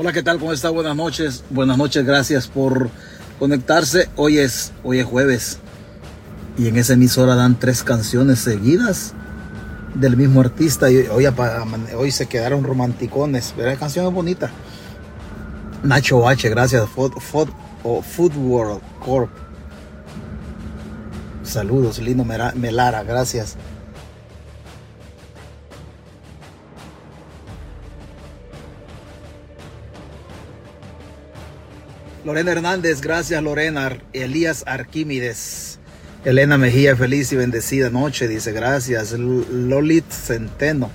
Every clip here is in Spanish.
Hola, ¿qué tal? ¿Cómo está? Buenas noches. Buenas noches, gracias por conectarse. Hoy es, hoy es jueves. Y en esa emisora dan tres canciones seguidas del mismo artista. Y hoy, hoy se quedaron romanticones. Pero canción es bonita. Nacho H, gracias. Food, o Food World Corp. Saludos, Lino Melara, gracias. Lorena Hernández, gracias Lorena. Elías Arquímedes. Elena Mejía, feliz y bendecida noche, dice gracias. Lolit Centeno.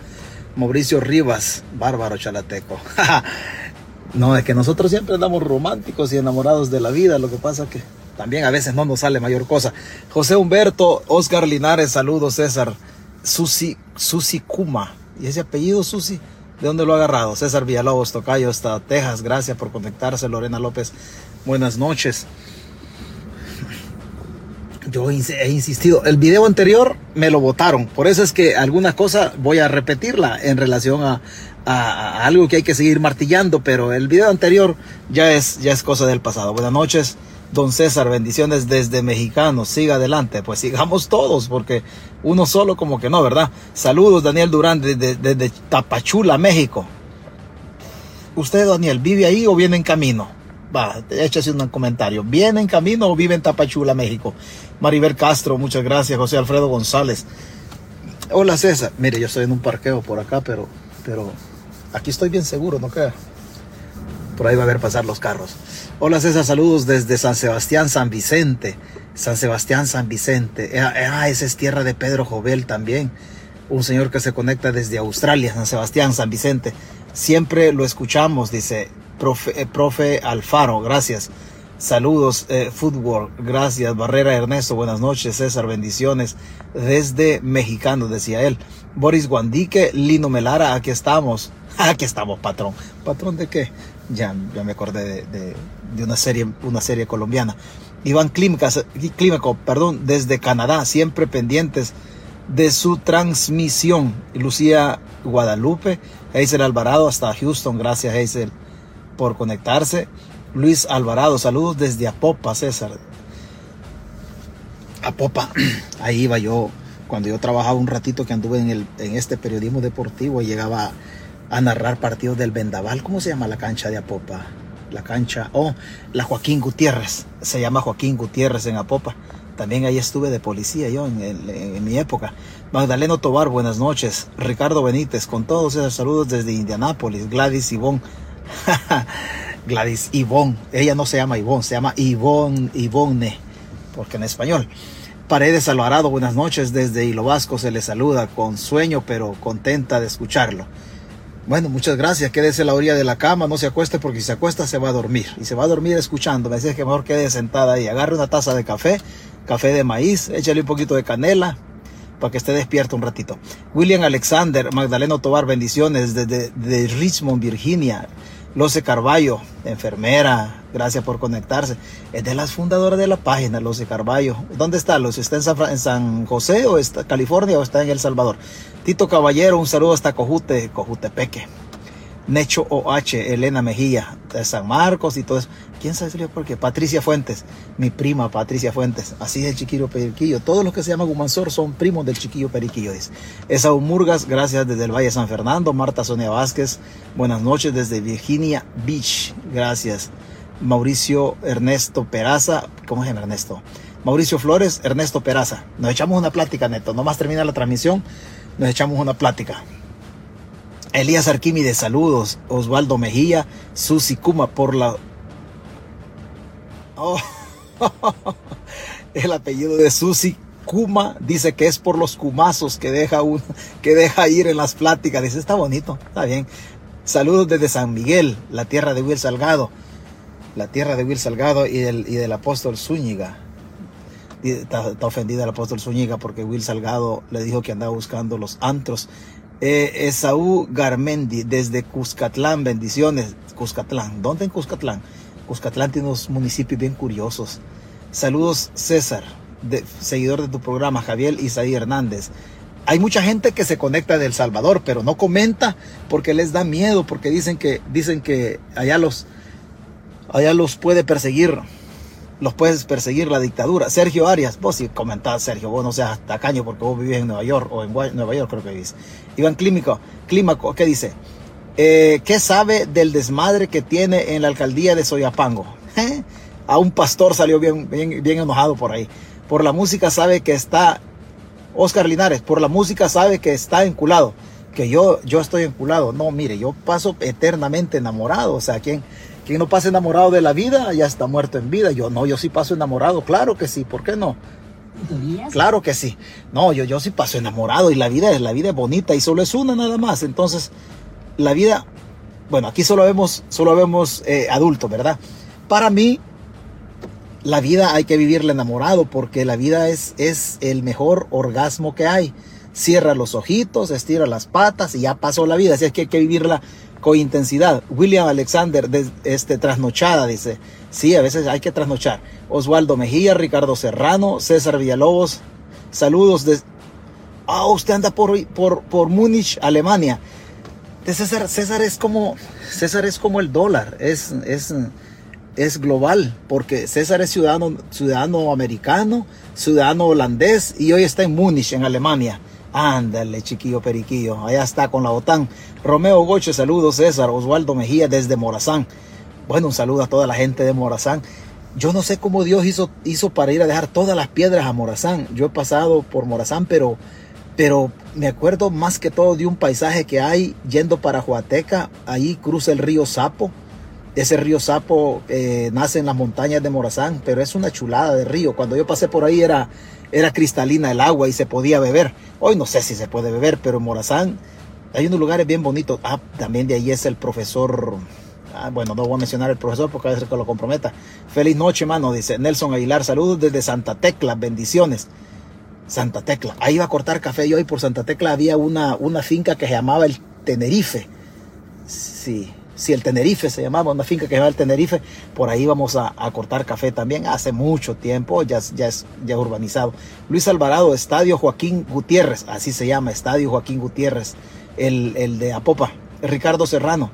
Mauricio Rivas, bárbaro chalateco. no, es que nosotros siempre andamos románticos y enamorados de la vida. Lo que pasa que también a veces no nos sale mayor cosa. José Humberto, Oscar Linares, saludos César. Susi, Susi Kuma. ¿Y ese apellido Susi? ¿De dónde lo ha agarrado? César Villalobos, Tocayo, hasta Texas. Gracias por conectarse. Lorena López, buenas noches. Yo he insistido, el video anterior me lo votaron, por eso es que alguna cosa voy a repetirla en relación a, algo que hay que seguir martillando, pero el video anterior ya es, ya es cosa del pasado. Buenas noches, don César, bendiciones desde Mexicano, siga adelante, pues sigamos todos, porque uno solo como que no, ¿verdad? Saludos, Daniel Durán, desde, Tapachula, México. ¿Usted, Daniel, vive ahí o viene en camino? Va, échese un comentario. ¿Viene en camino o vive en Tapachula, México? Maribel Castro, muchas gracias. José Alfredo González. Hola César. Mire, yo estoy en un parqueo por acá, pero, pero aquí estoy bien seguro, ¿no queda? Por ahí va a ver pasar los carros. Hola César, saludos desde San Sebastián, San Vicente. San Sebastián, San Vicente. Ah, ah, esa es tierra de Pedro Jovel también. Un señor que se conecta desde Australia, San Sebastián, San Vicente. Siempre lo escuchamos, dice profe, eh, Alfaro, gracias. Saludos, eh, Footwork, gracias. Barrera Ernesto, buenas noches. César, bendiciones. Desde Mexicano, decía él. Boris Guandique, Lino Melara, aquí estamos. Aquí estamos, patrón. ¿Patrón de qué? Ya, ya me acordé de, de, una, serie, una serie colombiana. Iván Clímaco, perdón, desde Canadá, siempre pendientes de su transmisión. Lucía Guadalupe, Hazel Alvarado hasta Houston, gracias Hazel por conectarse. Luis Alvarado, saludos desde Apopa, César. Apopa, ahí iba yo cuando yo trabajaba un ratito que anduve en, el, en este periodismo deportivo y llegaba a narrar partidos del Vendaval. ¿Cómo se llama la cancha de Apopa? La cancha, oh, la Joaquín Gutiérrez. Se llama Joaquín Gutiérrez en Apopa. También ahí estuve de policía yo en, mi época. Magdaleno Tobar, buenas noches. Ricardo Benítez, con todos esos saludos desde Indianápolis. Gladys Ivón. Gladys Ivón. Ella no se llama Ivón, se llama Ivón, Ivonne, porque en español. Paredes Alvarado, buenas noches. Desde Hilo Vasco se le saluda con sueño, pero contenta de escucharlo. Bueno, muchas gracias. Quédese a la orilla de la cama, no se acueste porque si se acuesta se va a dormir. Y se va a dormir escuchando. Me dice que mejor quede sentada ahí. Agarre una taza de café, café de maíz, échale un poquito de canela para que esté despierto un ratito. William Alexander, Magdaleno Tobar, bendiciones desde de Richmond, Virginia. Lose Carballo, enfermera, gracias por conectarse. Es de las fundadoras de la página, Lose Carballo. ¿Dónde está Lose? ¿Está en San, José o está California o está en El Salvador? Tito Caballero, un saludo hasta Cojute, Cojutepeque. Necho OH, Elena Mejía, de San Marcos y todo eso. ¿Quién sabe por qué? Patricia Fuentes, mi prima Patricia Fuentes, así es el chiquillo Periquillo. Todos los que se llaman Gumansor son primos del chiquillo Periquillo, dice. Esaú Murgas, gracias desde el Valle San Fernando. Marta Sonia Vázquez, buenas noches desde Virginia Beach, gracias. Mauricio Ernesto Peraza, ¿cómo es Ernesto? Mauricio Flores, Ernesto Peraza. Nos echamos una plática, Neto. Nomás termina la transmisión nos echamos una plática. Elías Arquímedes, saludos. Osvaldo Mejía, Susi Kuma por la... Oh, el apellido de Susi Kuma dice que es por los cumazos que deja, que deja ir en las pláticas. Dice, está bonito, está bien. Saludos desde San Miguel, la tierra de Will Salgado. La tierra de Will Salgado y del, y del apóstol Zúñiga está, ofendida el apóstol Zúñiga porque Will Salgado le dijo que andaba buscando los antros. Eh, Esaú Garmendi, desde Cuscatlán, bendiciones. Cuscatlán, ¿dónde en Cuscatlán? Cuscatlán tiene unos municipios bien curiosos. Saludos César, seguidor de tu programa, Javier Isaí Hernández. hay mucha gente que se conecta de El Salvador, pero no comenta porque les da miedo, porque dicen que, dicen que allá los, allá los puede perseguir, los puedes perseguir la dictadura. Sergio Arias, vos sí comentás, Sergio, vos no seas tacaño porque vos vivís en Nueva York o en Nueva York creo que vivís. Iván Clímico, Clímaco, ¿qué dice? Eh, ¿Qué sabe del desmadre que tiene en la alcaldía de Soyapango? A un pastor salió bien, bien, bien enojado por ahí. Por la música sabe que está Oscar Linares, por la música sabe que está enculado, que yo, yo estoy enculado. No, mire, yo paso eternamente enamorado. O sea, quien, quien no pasa enamorado de la vida ya está muerto en vida. Yo no, yo sí paso enamorado, claro que sí, ¿por qué no? Claro que sí. No, yo, yo sí paso enamorado y la vida es la vida es bonita y solo es una nada más. Entonces, la vida, bueno, aquí solo vemos, solo vemos eh, adultos, ¿verdad? Para mí, la vida hay que vivirla enamorado porque la vida es, es el mejor orgasmo que hay. Cierra los ojitos, estira las patas y ya pasó la vida. Así es que hay que vivirla con intensidad. William Alexander, de, este, trasnochada, dice. Sí, a veces hay que trasnochar. Osvaldo Mejía, Ricardo Serrano, César Villalobos. Saludos de... Ah, usted anda por, por, por Múnich, Alemania. César, César es como, César es como el dólar. Es, es, es global, porque César es ciudadano, ciudadano americano, ciudadano holandés y hoy está en Múnich, en Alemania. Ándale, chiquillo periquillo, allá está con la OTAN. Romeo Goche, saludos César. Osvaldo Mejía desde Morazán. Bueno, un saludo a toda la gente de Morazán. Yo no sé cómo Dios hizo, hizo para ir a dejar todas las piedras a Morazán. Yo he pasado por Morazán, pero, pero me acuerdo más que todo de un paisaje que hay yendo para Huateca. Ahí cruza el río Sapo ese río Sapo eh, nace en las montañas de Morazán, pero es una chulada de río. Cuando yo pasé por ahí era, era cristalina el agua y se podía beber. Hoy no sé si se puede beber, pero en Morazán hay unos lugares bien bonitos. Ah, también de ahí es el profesor. Ah, bueno, no voy a mencionar el profesor porque a veces que lo comprometa. Feliz noche, mano, dice Nelson Aguilar. Saludos desde Santa Tecla, bendiciones. Santa Tecla. Ahí iba a cortar café y hoy por Santa Tecla había una, una finca que se llamaba el Tenerife. Sí, si el Tenerife se llamaba, una finca que llamaba el Tenerife, por ahí vamos a, cortar café también, hace mucho tiempo, ya, ya es ya urbanizado. Luis Alvarado, Estadio Joaquín Gutiérrez, así se llama, Estadio Joaquín Gutiérrez, el, el de Apopa. Ricardo Serrano,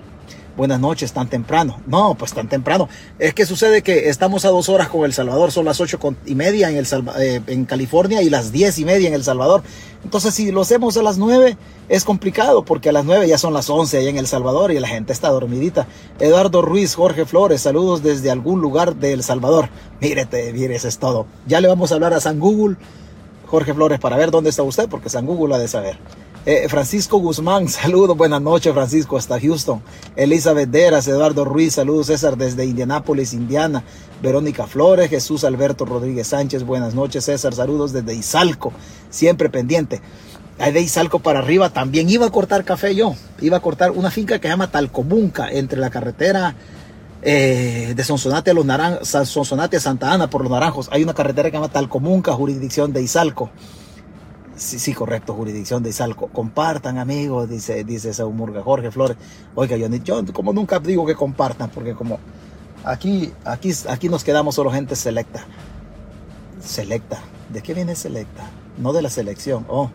buenas noches, tan temprano. No, pues tan temprano. Es que sucede que estamos a dos horas con El Salvador, son las ocho y media en, el eh, en California y las diez y media en El Salvador. Entonces, si lo hacemos a las nueve, es complicado porque a las nueve ya son las once ahí en El Salvador y la gente está dormidita. Eduardo Ruiz, Jorge Flores, saludos desde algún lugar de El Salvador. Mírete, mire, eso es todo. Ya le vamos a hablar a San Google, Jorge Flores, para ver dónde está usted, porque San Google ha de saber. Eh, Francisco Guzmán, saludos, buenas noches Francisco, hasta Houston. Elizabeth Deras, Eduardo Ruiz, saludos César desde Indianápolis, Indiana. Verónica Flores, Jesús Alberto Rodríguez Sánchez, buenas noches César, saludos desde Izalco, siempre pendiente. Ahí de Izalco para arriba también iba a cortar café yo, iba a cortar una finca que se llama Talcomunca, entre la carretera eh, de Sonsonate a, los Sonsonate a Santa Ana por los Naranjos. Hay una carretera que se llama Talcomunca, jurisdicción de Izalco. Sí, correcto, jurisdicción de Izalco. Compartan, amigos, dice, dice Saumurga, Jorge Flores. Oiga, yo, yo como nunca digo que compartan, porque como aquí, aquí, aquí nos quedamos solo gente selecta. Selecta. ¿De qué viene selecta? No de la selección, oh,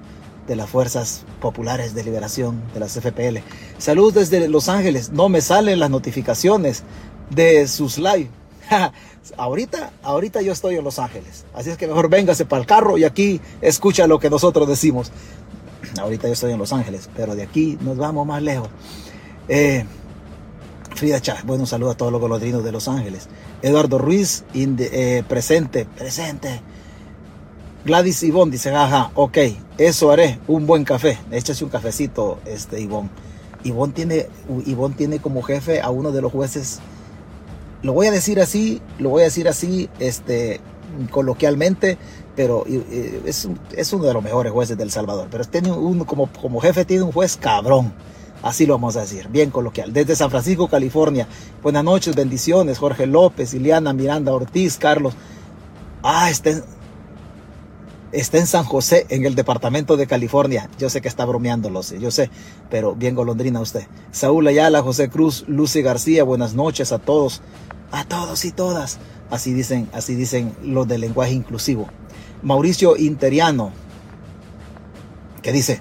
de las Fuerzas Populares de Liberación, de las FPL. Salud desde Los Ángeles. No me salen las notificaciones de sus live. ahorita, ahorita yo estoy en Los Ángeles. Así es que mejor véngase para el carro y aquí escucha lo que nosotros decimos. Ahorita yo estoy en Los Ángeles, pero de aquí nos vamos más lejos. Eh, Frida Chávez, bueno, saludo a todos los golondrinos de Los Ángeles. Eduardo Ruiz, eh, presente, presente. Gladys Ivonne dice, ajá, ok, eso haré, un buen café. Échase un cafecito, este Ivonne. Ivonne tiene, tiene como jefe a uno de los jueces lo voy a decir así, lo voy a decir así, este, coloquialmente, pero es, es uno de los mejores jueces del Salvador. Pero tiene uno como, como jefe tiene un juez cabrón. Así lo vamos a decir, bien coloquial. Desde San Francisco, California. Buenas noches, bendiciones. Jorge López, Ileana Miranda Ortiz, Carlos. Ah, está está en San José, en el departamento de California. Yo sé que está bromeándolo, yo sé, pero bien golondrina usted. Saúl Ayala, José Cruz, Lucy García, buenas noches a todos a todos y todas. Así dicen, así dicen los del lenguaje inclusivo. Mauricio Interiano. ¿Qué dice?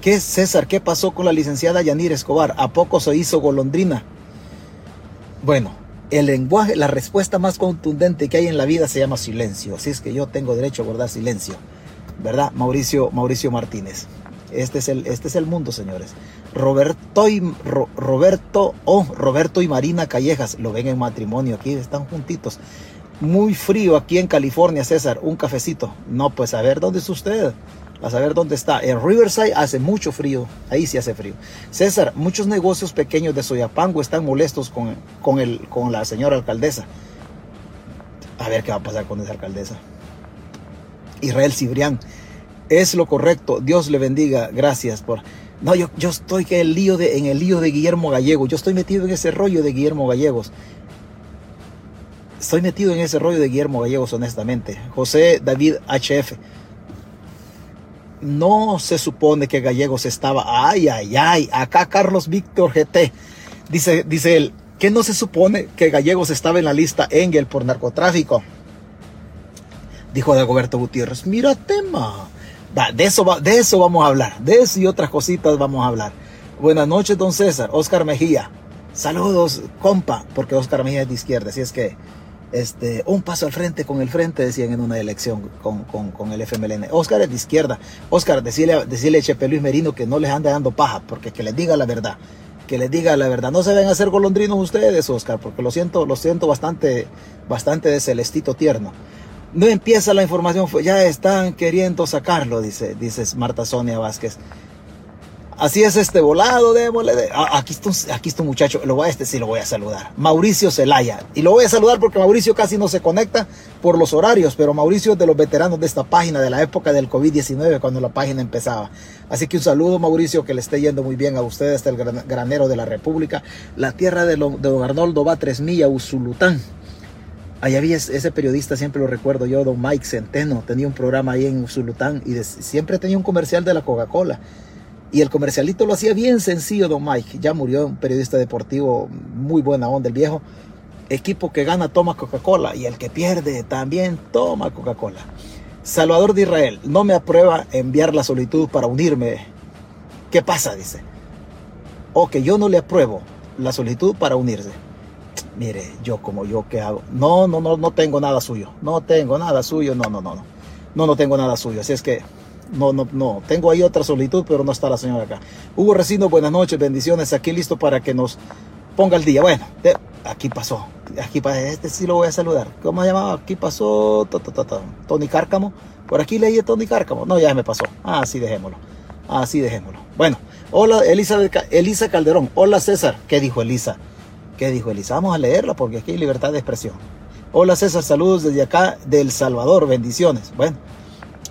¿Qué César? ¿Qué pasó con la licenciada Yanir Escobar? ¿A poco se hizo golondrina? Bueno, el lenguaje, la respuesta más contundente que hay en la vida se llama silencio. Así es que yo tengo derecho a guardar silencio. ¿Verdad? Mauricio, Mauricio Martínez. Este es el, este es el mundo, señores. Roberto y, Roberto, oh, Roberto y Marina Callejas, lo ven en matrimonio, aquí están juntitos. Muy frío aquí en California, César, un cafecito. No, pues a ver dónde es usted, a saber dónde está. En Riverside hace mucho frío, ahí sí hace frío. César, muchos negocios pequeños de Soyapango están molestos con, con, el, con la señora alcaldesa. A ver qué va a pasar con esa alcaldesa. Israel Cibrián, es lo correcto. Dios le bendiga. Gracias por. No, yo, yo estoy el lío de, en el lío de Guillermo Gallego. Yo estoy metido en ese rollo de Guillermo Gallegos. Estoy metido en ese rollo de Guillermo Gallegos, honestamente. José David HF. No se supone que Gallegos estaba. Ay, ay, ay. Acá Carlos Víctor GT. Dice, dice él. Que no se supone que Gallegos estaba en la lista Engel por narcotráfico. Dijo Dagoberto Gutiérrez. Mira tema de, eso de eso vamos a hablar. De eso y otras cositas vamos a hablar. Buenas noches, don César. Oscar Mejía. Saludos, compa, porque Oscar Mejía es de izquierda. Así es que este, un paso al frente con el frente, decían en una elección con, con, el FMLN. Oscar es de izquierda. Oscar, decirle, decirle a Chepe Luis Merino que no les ande dando paja, porque que les diga la verdad. Que les diga la verdad. No se ven a hacer golondrinos ustedes, Oscar, porque lo siento, lo siento bastante, bastante de celestito tierno no empieza la información, ya están queriendo sacarlo, dice, dice Marta Sonia Vázquez. Así es este volado, démosle. De, ah, aquí, está, aquí está un muchacho, lo voy a, este sí lo voy a saludar. Mauricio Zelaya. Y lo voy a saludar porque Mauricio casi no se conecta por los horarios, pero Mauricio es de los veteranos de esta página, de la época del COVID-19, cuando la página empezaba. Así que un saludo, Mauricio, que le esté yendo muy bien a usted, hasta el granero de la República. La tierra de, de Don Arnoldo va tres millas, Usulután. Ahí había ese periodista, siempre lo recuerdo yo, don Mike Centeno, tenía un programa ahí en Zulután y siempre tenía un comercial de la Coca-Cola. Y el comercialito lo hacía bien sencillo, don Mike. Ya murió un periodista deportivo, muy buena onda el viejo. Equipo que gana toma Coca-Cola y el que pierde también toma Coca-Cola. Salvador de Israel, no me aprueba enviar la solicitud para unirme. ¿Qué pasa? Dice. O que yo no le apruebo la solicitud para unirse mire, yo como yo, ¿qué hago? No, no, no, no tengo nada suyo. No tengo nada suyo. No, no, no, no. No, no tengo nada suyo. Así es que, no, no, no. Tengo ahí otra solitud, pero no está la señora acá. Hugo Recino, buenas noches, bendiciones. Aquí listo para que nos ponga el día. Bueno, aquí pasó. Aquí pasó. Este sí lo voy a saludar. ¿Cómo se llamaba? Aquí pasó. Tony Cárcamo. Por aquí leí a Tony Cárcamo. No, ya me pasó. Ah, dejémoslo. Así dejémoslo. Bueno, hola Elisa, Elisa Calderón. Hola César. ¿Qué dijo Elisa? ¿Qué dijo Elisa? Vamos a leerla porque aquí hay libertad de expresión. Hola César, saludos desde acá del Salvador, bendiciones. Bueno,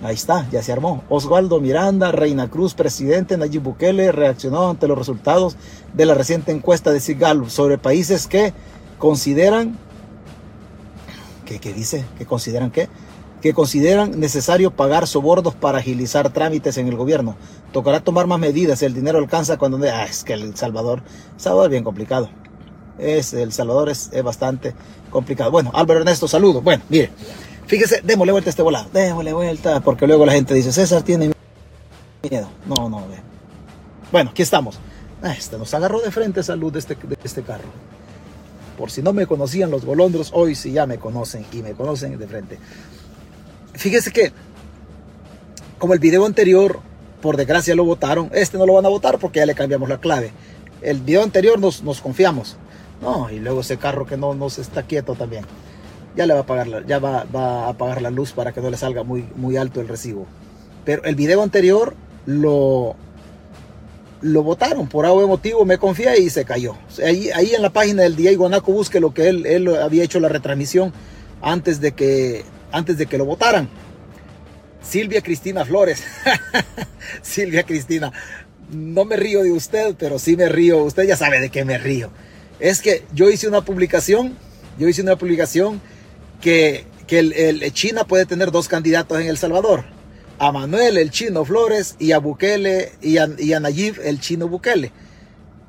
ahí está, ya se armó. Osvaldo Miranda, Reina Cruz, presidente Nayib Bukele, reaccionó ante los resultados de la reciente encuesta de Sigal sobre países que consideran, ¿qué, qué dice? ¿Que consideran qué? que consideran necesario pagar sobordos para agilizar trámites en el gobierno. Tocará tomar más medidas, el dinero alcanza cuando... Ah, es que El Salvador, El Salvador es bien complicado es El Salvador es, bastante complicado. Bueno, Álvaro Ernesto, saludos. Bueno, mire, fíjese, démosle vuelta a este volado, démosle vuelta, porque luego la gente dice, César tiene miedo. No, no, Bueno, aquí estamos. Ah, este nos agarró de frente salud de este, de este carro. Por si no me conocían los golondros, hoy sí ya me conocen y me conocen de frente. Fíjese que, como el video anterior, por desgracia lo votaron, este no lo van a votar porque ya le cambiamos la clave. El video anterior nos, nos confiamos. No, y luego ese carro que no, no se está quieto también. Ya le va a pagar ya va, a apagar la luz para que no le salga muy, muy alto el recibo. Pero el video anterior lo, lo votaron por algo motivo, me confié y se cayó. Ahí, ahí en la página del Diego Guanaco busque lo que él, él había hecho la retransmisión antes de que, antes de que lo votaran. Silvia Cristina Flores. Silvia Cristina. No me río de usted, pero sí me río. Usted ya sabe de qué me río es que yo hice una publicación, yo hice una publicación que, que el, China puede tener dos candidatos en El Salvador. A Manuel, el chino Flores, y a Bukele, y a, y Nayib, el chino Bukele.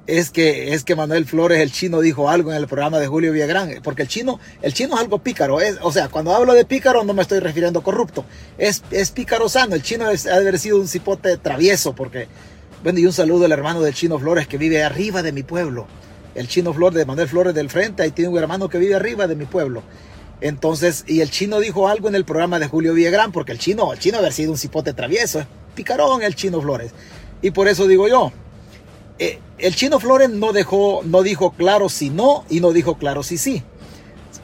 es que, es que Manuel Flores, el chino, dijo algo en el programa de Julio Villagrán, porque el chino, el chino es algo pícaro, es, o sea, cuando hablo de pícaro no me estoy refiriendo a corrupto, es, es pícaro sano, el chino ha de haber sido un cipote travieso, porque, bueno, y un saludo al hermano del chino Flores que vive arriba de mi pueblo, el chino Flores de Manuel Flores del Frente, ahí tiene un hermano que vive arriba de mi pueblo. Entonces, y el chino dijo algo en el programa de Julio Villagrán, porque el chino, el chino haber sido un cipote travieso, es picarón el chino Flores. Y por eso digo yo, eh, el chino Flores no dejó, no dijo claro si no y no dijo claro si sí.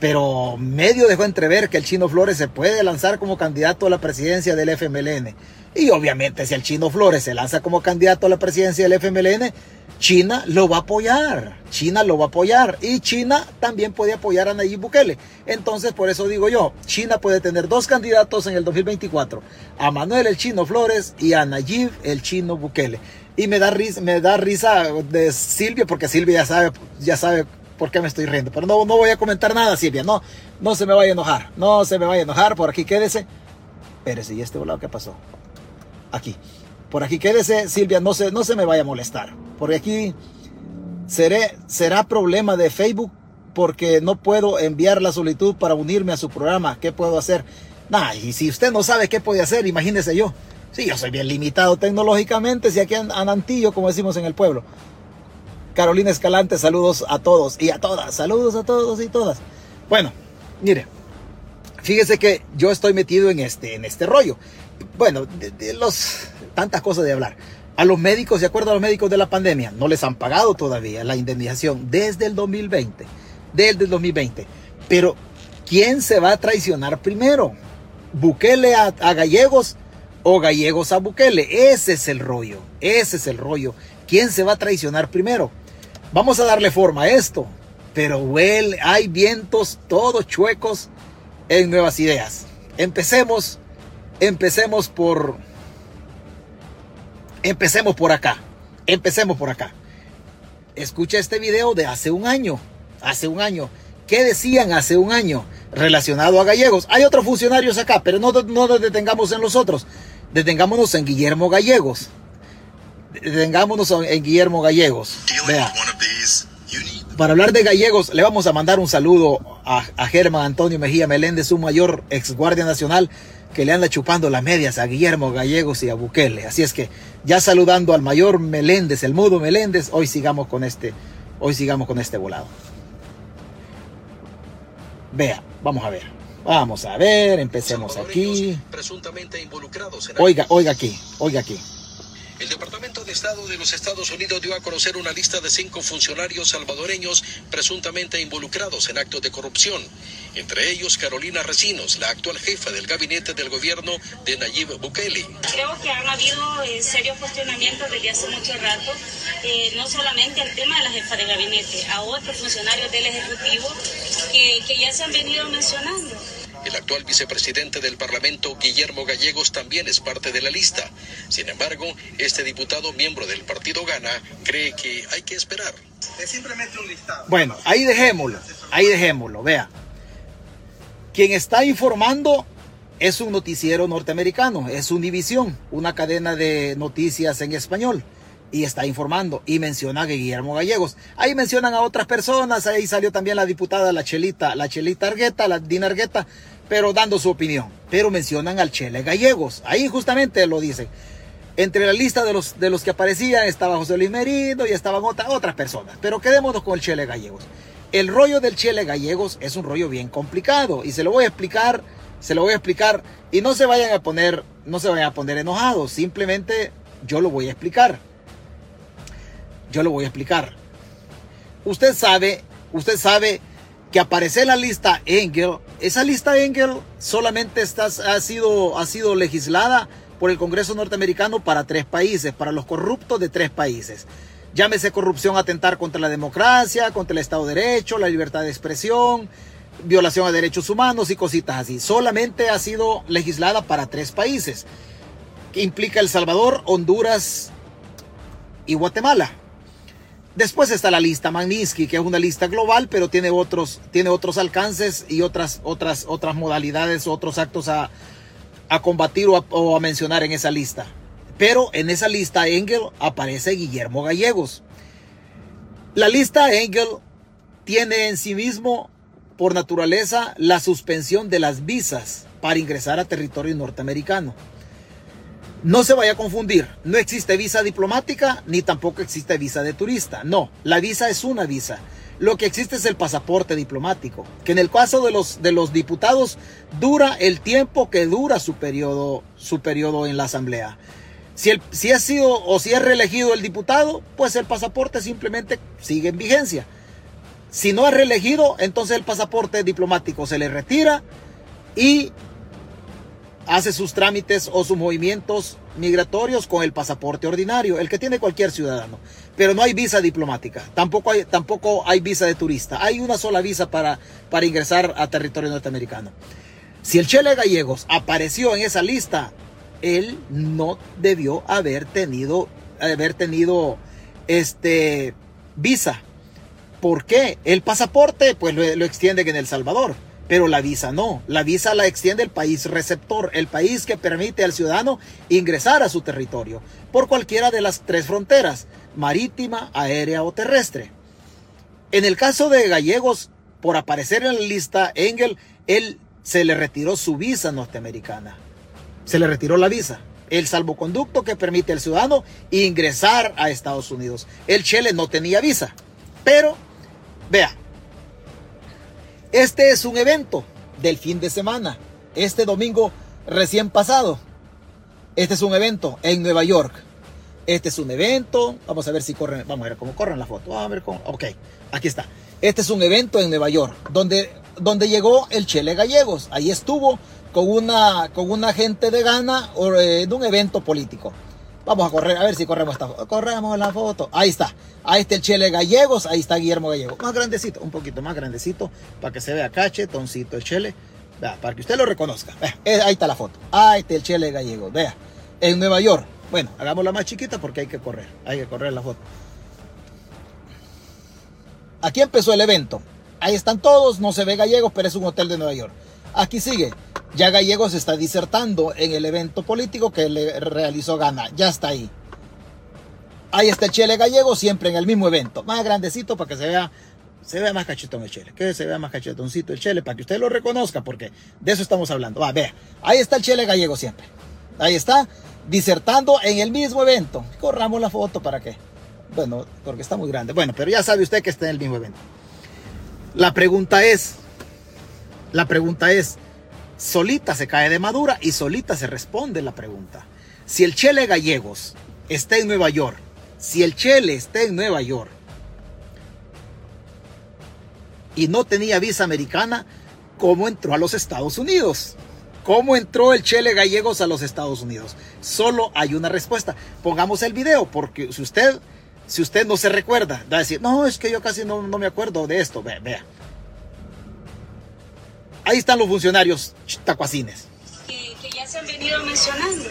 Pero medio dejó entrever que el chino Flores se puede lanzar como candidato a la presidencia del FMLN. Y obviamente si el chino Flores se lanza como candidato a la presidencia del FMLN, China lo va a apoyar. China lo va a apoyar. Y China también puede apoyar a Nayib Bukele. Entonces, por eso digo yo, China puede tener dos candidatos en el 2024. A Manuel el Chino Flores y a Nayib el Chino Bukele. Y me da risa, me da risa de Silvia, porque Silvia ya sabe, ya sabe por qué me estoy riendo. Pero no, no voy a comentar nada, Silvia. No, no se me vaya a enojar. No se me vaya a enojar. Por aquí quédese. Pérez, ¿y este volado qué pasó? Aquí. Por aquí quédese, Silvia. No se, no se me vaya a molestar. Porque aquí seré, será problema de Facebook porque no puedo enviar la solicitud para unirme a su programa. ¿Qué puedo hacer? Nah, y si usted no sabe qué puede hacer, imagínese yo. Sí, yo soy bien limitado tecnológicamente, si aquí Anantillo, como decimos en el pueblo. Carolina Escalante, saludos a todos y a todas. Saludos a todos y todas. Bueno, mire, fíjese que yo estoy metido en este, en este rollo. Bueno, de, los tantas cosas de hablar. A los médicos, de acuerdo a los médicos de la pandemia, no les han pagado todavía la indemnización desde el 2020. Desde el 2020. Pero, ¿quién se va a traicionar primero? ¿Bukele a, gallegos o gallegos a Bukele. Ese es el rollo, ese es el rollo. ¿Quién se va a traicionar primero? Vamos a darle forma a esto, pero hay vientos todos chuecos en nuevas ideas. Empecemos, empecemos por, empecemos por acá, empecemos por acá. Escucha este video de hace un año, hace un año. ¿Qué decían hace un año relacionado a gallegos? Hay otros funcionarios acá, pero no, no nos detengamos en los otros detengámonos en Guillermo Gallegos. Detengámonos en Guillermo Gallegos. Vea. Para hablar de gallegos, le vamos a mandar un saludo a, a Germán Antonio Mejía Meléndez, su mayor ex guardia nacional, que le anda chupando las medias a Guillermo Gallegos y a Bukele. Así es que ya saludando al mayor Meléndez, el mudo Meléndez, hoy sigamos con este, hoy sigamos con este volado. Vea, vamos a ver. Vamos a ver, empecemos aquí. Oiga, oiga aquí, oiga aquí. El Departamento de Estado de los Estados Unidos dio a conocer una lista de cinco funcionarios salvadoreños presuntamente involucrados en actos de corrupción, entre ellos Carolina Recinos, la actual jefa del gabinete del gobierno de Nayib Bukele. Creo que han habido eh, serios cuestionamientos desde hace mucho rato, eh, no solamente al tema de la jefa de gabinete, a otros funcionarios del Ejecutivo que, que ya se han venido mencionando. El actual vicepresidente del Parlamento, Guillermo Gallegos, también es parte de la lista. Sin embargo, este diputado miembro del partido Gana cree que hay que esperar. Es simplemente un listado. Bueno, ahí dejémoslo, ahí dejémoslo, vea. Quien está informando es un noticiero norteamericano, es Univision, una cadena de noticias en español y está informando y menciona a Guillermo Gallegos. Ahí mencionan a otras personas, ahí salió también la diputada la Chelita, la Chelita Argueta, la Dina Argueta, pero dando su opinión. Pero mencionan al Chele Gallegos. Ahí justamente lo dicen. Entre la lista de los, de los que aparecían estaba José Luis Merino y estaban otras personas. Pero quedémonos con el Chele Gallegos. El rollo del Chele Gallegos es un rollo bien complicado y se lo voy a explicar, se lo voy a explicar y no se vayan a poner, no se vayan a poner enojados, simplemente yo lo voy a explicar. Yo lo voy a explicar. Usted sabe, usted sabe que aparece en la lista Engel, esa lista Engel solamente ha, sido, ha sido legislada por el Congreso norteamericano para tres países, para los corruptos de tres países. Llámese corrupción, atentar contra la democracia, contra el Estado de Derecho, la libertad de expresión, violación a derechos humanos y cositas así. Solamente ha sido legislada para tres países, que implica El Salvador, Honduras y Guatemala. Después está la lista Magnitsky, que es una lista global, pero tiene otros, tiene otros alcances y otras, otras, otras modalidades, otros actos a, combatir o a, mencionar en esa lista. Pero en esa lista Engel aparece Guillermo Gallegos. La lista Engel tiene en sí mismo, por naturaleza, la suspensión de las visas para ingresar a territorio norteamericano. No se vaya a confundir, no existe visa diplomática ni tampoco existe visa de turista. No, la visa es una visa. Lo que existe es el pasaporte diplomático, que en el caso de los, de los diputados dura el tiempo que dura su periodo, su periodo en la asamblea. Si, el, si ha sido o si es reelegido el diputado, pues el pasaporte simplemente sigue en vigencia. Si no es reelegido, entonces el pasaporte diplomático se le retira y hace sus trámites o sus movimientos migratorios con el pasaporte ordinario, el que tiene cualquier ciudadano. Pero no hay visa diplomática, tampoco hay, tampoco hay visa de turista. Hay una sola visa para, para ingresar a territorio norteamericano. Si el Chele Gallegos apareció en esa lista, él no debió haber tenido, haber tenido este, visa. ¿Por qué? El pasaporte, pues lo, lo extienden en El Salvador pero la visa no. La visa la extiende el país receptor, el país que permite al ciudadano ingresar a su territorio por cualquiera de las tres fronteras, marítima, aérea o terrestre. En el caso de Gallegos, por aparecer en la lista, Engel, él se le retiró su visa norteamericana. Se le retiró la visa. El salvoconducto que permite al ciudadano ingresar a Estados Unidos. El Chile no tenía visa. Pero, vea, este es un evento del fin de semana. Este domingo recién pasado. Este es un evento en Nueva York. Este es un evento. Vamos a ver si corren. Vamos a ver cómo corren la foto. A ver. Ok, aquí está. Este es un evento en Nueva York donde, donde llegó el Chele Gallegos. Ahí estuvo con una, con una gente de Ghana eh, en un evento político. Vamos a correr, a ver si corremos esta foto. Corremos la foto. Ahí está. Ahí está el Chele Gallegos. Ahí está Guillermo Gallego. Más grandecito, un poquito más grandecito. Para que se vea cachetoncito el Chele. Vea, para que usted lo reconozca. Vea, ahí está la foto. Ahí está el Chele Gallego. Vea. En Nueva York. Bueno, hagámosla más chiquita porque hay que correr. Hay que correr la foto. Aquí empezó el evento. Ahí están todos. No se ve Gallegos, pero es un hotel de Nueva York. Aquí sigue. Ya Gallegos está disertando en el evento político que le realizó Gana. Ya está ahí. Ahí está el Chele Gallego, siempre en el mismo evento. Más grandecito para que se vea, se vea más cachetón el Chele. Que se vea más cachetoncito el Chele para que usted lo reconozca, porque de eso estamos hablando. Va, vea. Ahí está el Chele Gallego siempre. Ahí está, disertando en el mismo evento. Corramos la foto para que. Bueno, porque está muy grande. Bueno, pero ya sabe usted que está en el mismo evento. La pregunta es, la pregunta es, solita se cae de madura y solita se responde la pregunta. Si el Chele Gallegos está en Nueva York, si el Chele está en Nueva York y no tenía visa americana, ¿cómo entró a los Estados Unidos? ¿Cómo entró el Chele Gallegos a los Estados Unidos? Solo hay una respuesta. Pongamos el video, porque si usted, si usted no se recuerda, va a decir, no, es que yo casi no, no me acuerdo de esto. Vea, vea. Ahí están los funcionarios tacuacines. Que, que ya se han venido mencionando.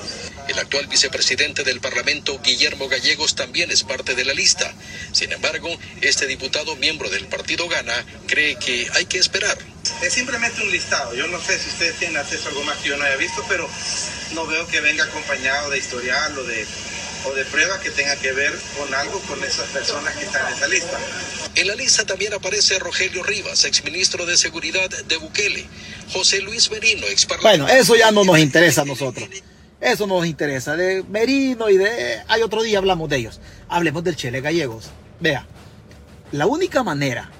El actual vicepresidente del Parlamento, Guillermo Gallegos, también es parte de la lista. Sin embargo, este diputado miembro del partido Gana cree que hay que esperar. Es simplemente un listado. Yo no sé si ustedes tienen acceso a algo más que yo no haya visto, pero no veo que venga acompañado de historial o de, o de pruebas que tenga que ver con algo con esas personas que están en esa lista. En la lista también aparece Rogelio Rivas, exministro de Seguridad de Bukele, José Luis Merino, ex Bueno, eso ya no nos interesa a nosotros. Eso no nos interesa. De Merino y de... Hay otro día hablamos de ellos. Hablemos del Chele Gallegos. Vea, la única manera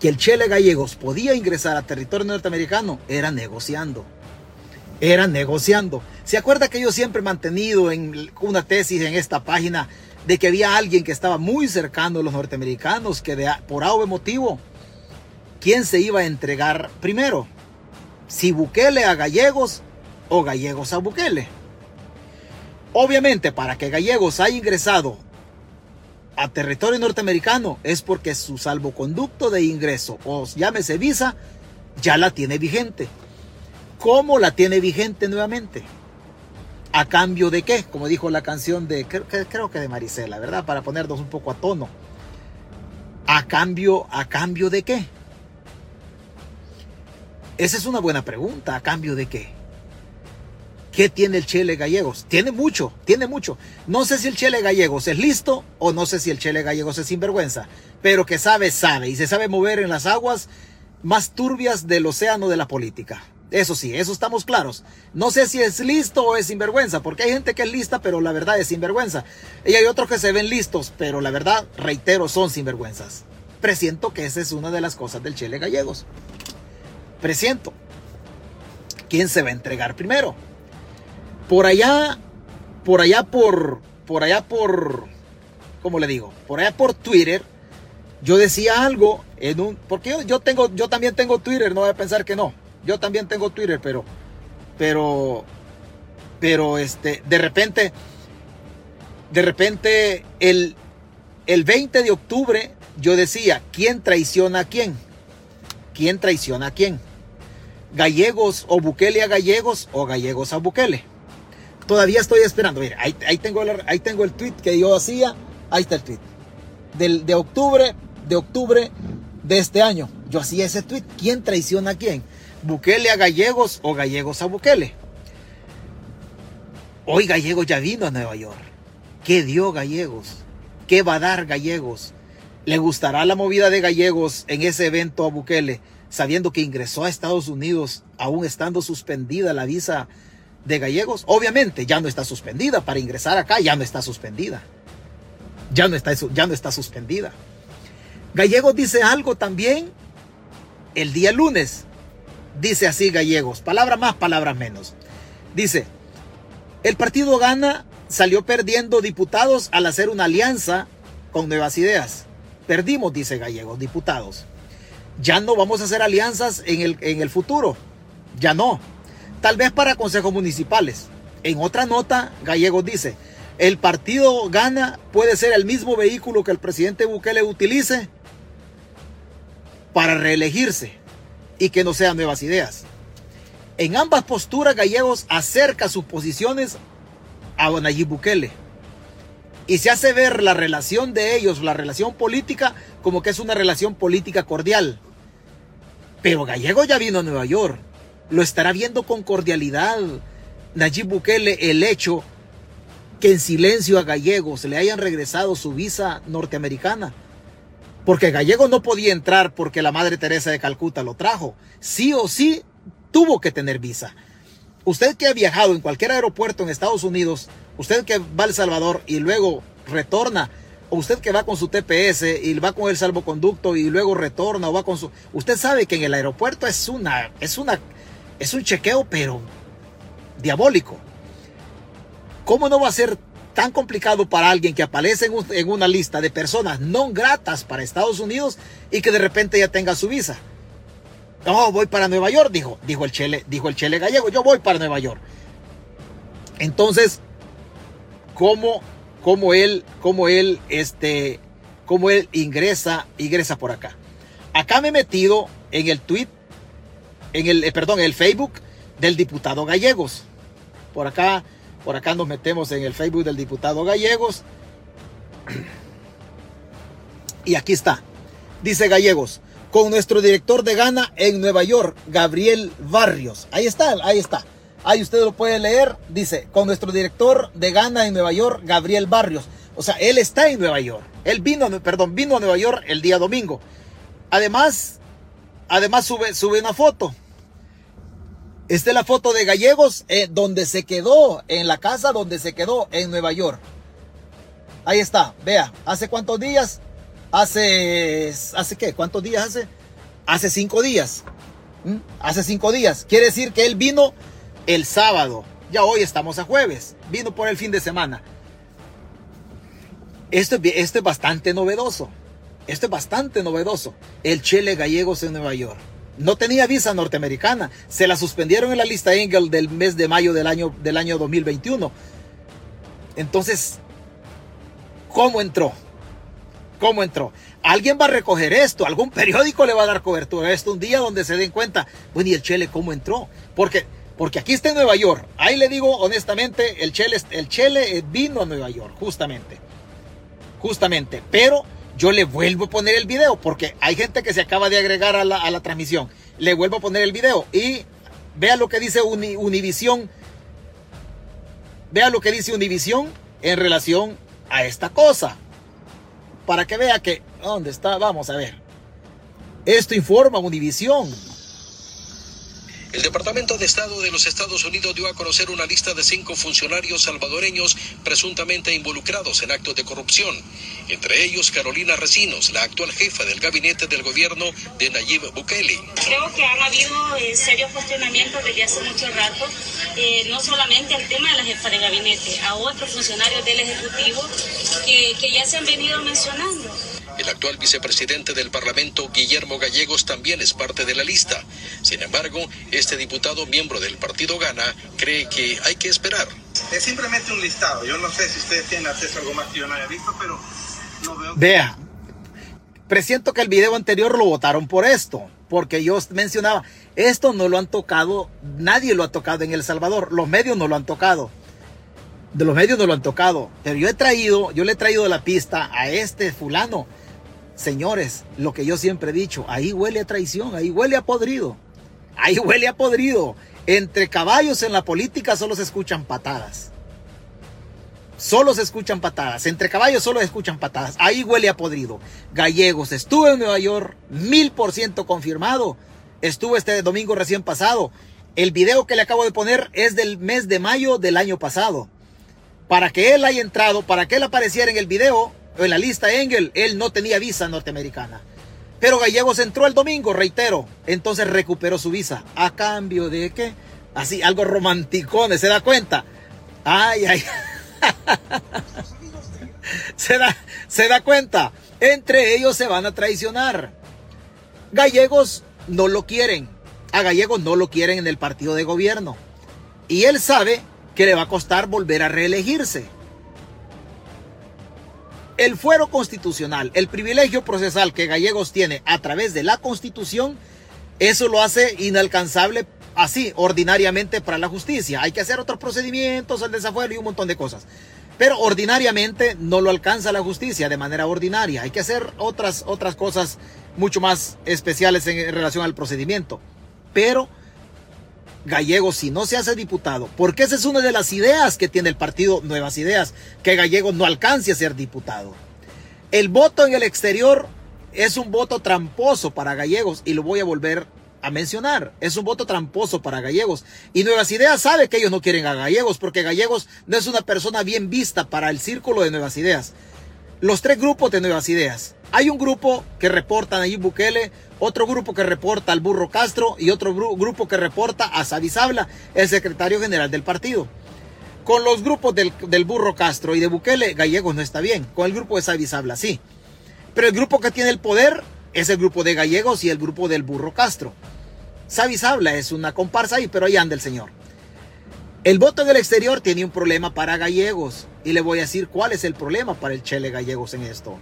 que el Chele Gallegos podía ingresar a territorio norteamericano era negociando. Era negociando. ¿Se acuerda que yo siempre he mantenido en una tesis en esta página de que había alguien que estaba muy cercano a los norteamericanos, que por algo motivo, ¿quién se iba a entregar primero? Si Bukele a Gallegos o Gallegos a Bukele. Obviamente, para que Gallegos haya ingresado a territorio norteamericano es porque su salvoconducto de ingreso, o llámese visa, ya la tiene vigente. ¿Cómo la tiene vigente nuevamente? ¿A cambio de qué? Como dijo la canción de, creo, que de Marisela, ¿verdad? Para ponernos un poco a tono. ¿A cambio, a cambio de qué? Esa es una buena pregunta. ¿A cambio de qué? ¿Qué tiene el Chele Gallegos? Tiene mucho, tiene mucho. No sé si el Chele Gallegos es listo o no sé si el Chele Gallegos es sinvergüenza, pero que sabe, sabe y se sabe mover en las aguas más turbias del océano de la política. Eso sí, eso estamos claros. No sé si es listo o es sinvergüenza, porque hay gente que es lista, pero la verdad es sinvergüenza. Y hay otros que se ven listos, pero la verdad, reitero, son sinvergüenzas. Presiento que esa es una de las cosas del Chele Gallegos. Presiento. ¿Quién se va a entregar primero? Por allá, por allá por, por allá por, ¿cómo le digo? Por allá por Twitter, yo decía algo en un, porque yo, tengo, yo también tengo Twitter, no voy a pensar que no. Yo también tengo Twitter, pero, pero, pero este, de repente, de repente, el, el 20 de octubre yo decía, ¿quién traiciona a quién? ¿Quién traiciona a quién? ¿Gallegos o Bukele a Gallegos o Gallegos a Bukele? Todavía estoy esperando. Mira, ahí, tengo, el, ahí tengo el tweet que yo hacía. Ahí está el tweet. Del, de octubre, de octubre de este año. Yo hacía ese tweet. ¿Quién traiciona a quién? Bukele a Gallegos o Gallegos a Bukele. Hoy Gallegos ya vino a Nueva York. ¿Qué dio Gallegos? ¿Qué va a dar Gallegos? ¿Le gustará la movida de Gallegos en ese evento a Bukele, sabiendo que ingresó a Estados Unidos aún estando suspendida la visa de Gallegos? Obviamente ya no está suspendida. Para ingresar acá ya no está suspendida. Ya no está, ya no está suspendida. Gallegos dice algo también el día lunes Dice así Gallegos, palabra más, palabras menos. Dice, el partido gana, salió perdiendo diputados al hacer una alianza con nuevas ideas. Perdimos, dice Gallegos, diputados. Ya no vamos a hacer alianzas en el, en el futuro. Ya no. Tal vez para consejos municipales. En otra nota, Gallegos dice, el partido gana puede ser el mismo vehículo que el presidente Bukele utilice para reelegirse y que no sean nuevas ideas. En ambas posturas, Gallegos acerca sus posiciones a Nayib Bukele. Y se hace ver la relación de ellos, la relación política, como que es una relación política cordial. Pero Gallego ya vino a Nueva York. Lo estará viendo con cordialidad Nayib Bukele el hecho que en silencio a Gallegos le hayan regresado su visa norteamericana. Porque Gallego no podía entrar porque la Madre Teresa de Calcuta lo trajo. Sí o sí tuvo que tener visa. Usted que ha viajado en cualquier aeropuerto en Estados Unidos, usted que va a El Salvador y luego retorna, o usted que va con su TPS y va con el salvoconducto y luego retorna o va con su usted sabe que en el aeropuerto es una es una es un chequeo pero diabólico. ¿Cómo no va a ser tan complicado para alguien que aparece en, una lista de personas no gratas para Estados Unidos y que de repente ya tenga su visa. No, voy para Nueva York, dijo, dijo el Chele, dijo el Chele gallego, yo voy para Nueva York. Entonces, ¿cómo, cómo él, cómo él, este, cómo él ingresa, ingresa por acá? Acá me he metido en el tweet, en el, eh, perdón, en el Facebook del diputado Gallegos. Por acá por acá nos metemos en el Facebook del diputado Gallegos. Y aquí está. Dice Gallegos, con nuestro director de Gana en Nueva York, Gabriel Barrios. Ahí está, ahí está. Ahí usted lo puede leer. Dice, con nuestro director de Gana en Nueva York, Gabriel Barrios. O sea, él está en Nueva York. Él vino, perdón, vino a Nueva York el día domingo. Además, además sube, sube una foto esta es la foto de Gallegos eh, donde se quedó, en la casa donde se quedó en Nueva York. Ahí está, vea, ¿hace cuántos días? Hace, ¿hace qué? ¿Cuántos días hace? Hace cinco días. ¿Mm? Hace cinco días. Quiere decir que él vino el sábado. Ya hoy estamos a jueves. Vino por el fin de semana. Esto, esto es bastante novedoso. Esto es bastante novedoso. El Chele Gallegos en Nueva York. No tenía visa norteamericana. Se la suspendieron en la lista Engel del mes de mayo del año, del año 2021. Entonces, ¿cómo entró? ¿Cómo entró? Alguien va a recoger esto, algún periódico le va a dar cobertura a esto un día donde se den cuenta, bueno, ¿y el Chele cómo entró? Porque, porque aquí está en Nueva York. Ahí le digo honestamente, el Chele, el Chele vino a Nueva York, justamente. Justamente. Pero yo le vuelvo a poner el video porque hay gente que se acaba de agregar a la, transmisión. Le vuelvo a poner el video y vea lo que dice Univisión Vea lo que dice Univisión en relación a esta cosa. Para que vea que, ¿dónde está? Vamos a ver. Esto informa Univisión. El Departamento de Estado de los Estados Unidos dio a conocer una lista de cinco funcionarios salvadoreños presuntamente involucrados en actos de corrupción, entre ellos Carolina Recinos, la actual jefa del gabinete del gobierno de Nayib Bukele. Creo que han habido serios cuestionamientos desde hace mucho rato, eh, no solamente al tema de la jefa de gabinete, a otros funcionarios del Ejecutivo que ya se han venido mencionando. El actual vicepresidente del Parlamento, Guillermo Gallegos, también es parte de la lista. Sin embargo, este diputado miembro del partido Gana cree que hay que esperar. Es simplemente un listado. Yo no sé si ustedes tienen acceso a algo más que yo no haya visto, pero no veo. Vea, presiento que el video anterior lo votaron por esto, porque yo mencionaba, esto no lo han tocado, nadie lo ha tocado en El Salvador, los medios no lo han tocado. De los medios no lo han tocado, pero yo he traído, yo le he traído la pista a este fulano Señores, lo que yo siempre he dicho, ahí huele a traición, ahí huele a podrido. Ahí huele a podrido. Entre caballos en la política solo se escuchan patadas. Solo se escuchan patadas. Entre caballos solo se escuchan patadas. Ahí huele a podrido. Gallegos, estuve en Nueva York, mil por ciento confirmado. Estuve este domingo recién pasado. El video que le acabo de poner es del mes de mayo del año pasado. Para que él haya entrado, para que él apareciera en el video, en la lista Engel, él no tenía visa norteamericana. Pero Gallegos entró el domingo, reitero. Entonces recuperó su visa. ¿A cambio de qué? Así, algo romanticón, ¿se da cuenta? Ay, ay. se, da, se da cuenta. Entre ellos se van a traicionar. Gallegos no lo quieren. A Gallegos no lo quieren en el partido de gobierno. Y él sabe que le va a costar volver a reelegirse el fuero constitucional, el privilegio procesal que Gallegos tiene a través de la constitución, eso lo hace inalcanzable así, ordinariamente para la justicia. Hay que hacer otros procedimientos, el desafuero y un montón de cosas. Pero ordinariamente no lo alcanza la justicia de manera ordinaria. Hay que hacer otras, otras cosas mucho más especiales en relación al procedimiento. Pero Gallegos, si no se hace diputado, porque esa es una de las ideas que tiene el partido Nuevas Ideas, que Gallegos no alcance a ser diputado. El voto en el exterior es un voto tramposo para Gallegos y lo voy a volver a mencionar. Es un voto tramposo para Gallegos. Y Nuevas Ideas sabe que ellos no quieren a Gallegos porque Gallegos no es una persona bien vista para el círculo de Nuevas Ideas. Los tres grupos de Nuevas Ideas. Hay un grupo que reporta a Nayib Bukele, otro grupo que reporta al Burro Castro y otro grupo que reporta a Sabla, el secretario general del partido. Con los grupos del, Burro Castro y de Bukele, Gallegos no está bien. Con el grupo de Sabla sí. Pero el grupo que tiene el poder es el grupo de Gallegos y el grupo del Burro Castro. Sabla es una comparsa ahí, pero ahí anda el señor. El voto en el exterior tiene un problema para Gallegos. Y le voy a decir cuál es el problema para el Chele Gallegos en esto.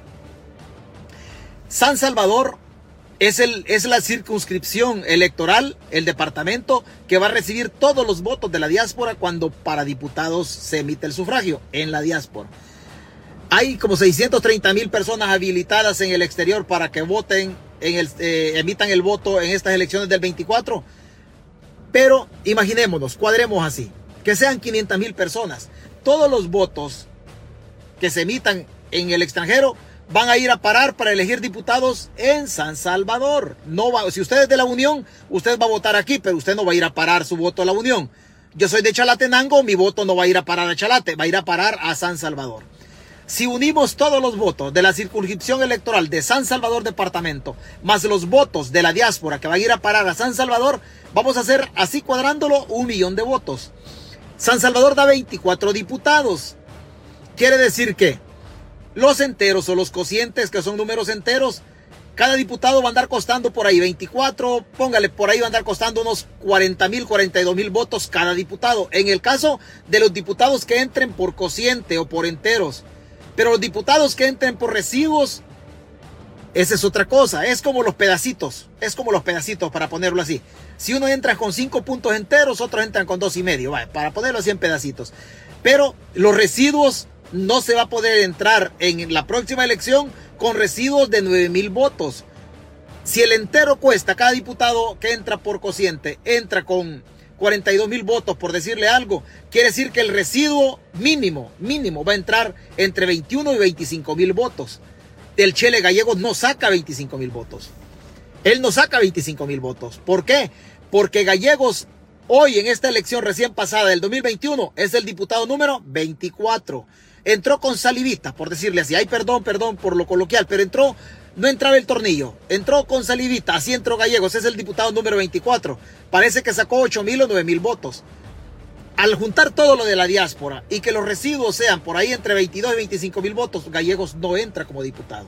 San Salvador es, el, es la circunscripción electoral, el departamento que va a recibir todos los votos de la diáspora cuando para diputados se emite el sufragio en la diáspora. Hay como 630 mil personas habilitadas en el exterior para que voten, en el, eh, emitan el voto en estas elecciones del 24. Pero imaginémonos, cuadremos así, que sean 500 mil personas. Todos los votos que se emitan en el extranjero van a ir a parar para elegir diputados en San Salvador. No va, si usted es de la Unión, usted va a votar aquí, pero usted no va a ir a parar su voto a la Unión. Yo soy de Chalatenango, mi voto no va a ir a parar a Chalate, va a ir a parar a San Salvador. Si unimos todos los votos de la circunscripción electoral de San Salvador departamento, más los votos de la diáspora que va a ir a parar a San Salvador, vamos a hacer así cuadrándolo un millón de votos. San Salvador da 24 diputados. Quiere decir que los enteros o los cocientes, que son números enteros, cada diputado va a andar costando por ahí 24, póngale, por ahí va a andar costando unos 40 mil, 42 mil votos cada diputado. En el caso de los diputados que entren por cociente o por enteros, pero los diputados que entren por residuos, esa es otra cosa, es como los pedacitos, es como los pedacitos para ponerlo así. Si uno entra con cinco puntos enteros, otros entran con dos y medio, para ponerlo así en pedacitos. Pero los residuos no se va a poder entrar en la próxima elección con residuos de 9 mil votos. Si el entero cuesta, cada diputado que entra por cociente entra con 42 mil votos, por decirle algo, quiere decir que el residuo mínimo, mínimo, va a entrar entre 21 y 25 mil votos. El Chele Gallegos no saca 25 mil votos. Él no saca 25 mil votos. ¿Por qué? Porque Gallegos hoy en esta elección recién pasada del 2021 es el diputado número 24. Entró con salivita, por decirle así. Ay, perdón, perdón por lo coloquial, pero entró, no entraba el tornillo. Entró con salivita, así entró Gallegos. Es el diputado número 24. Parece que sacó 8 mil o 9 mil votos. Al juntar todo lo de la diáspora y que los residuos sean por ahí entre 22 y 25 mil votos, Gallegos no entra como diputado.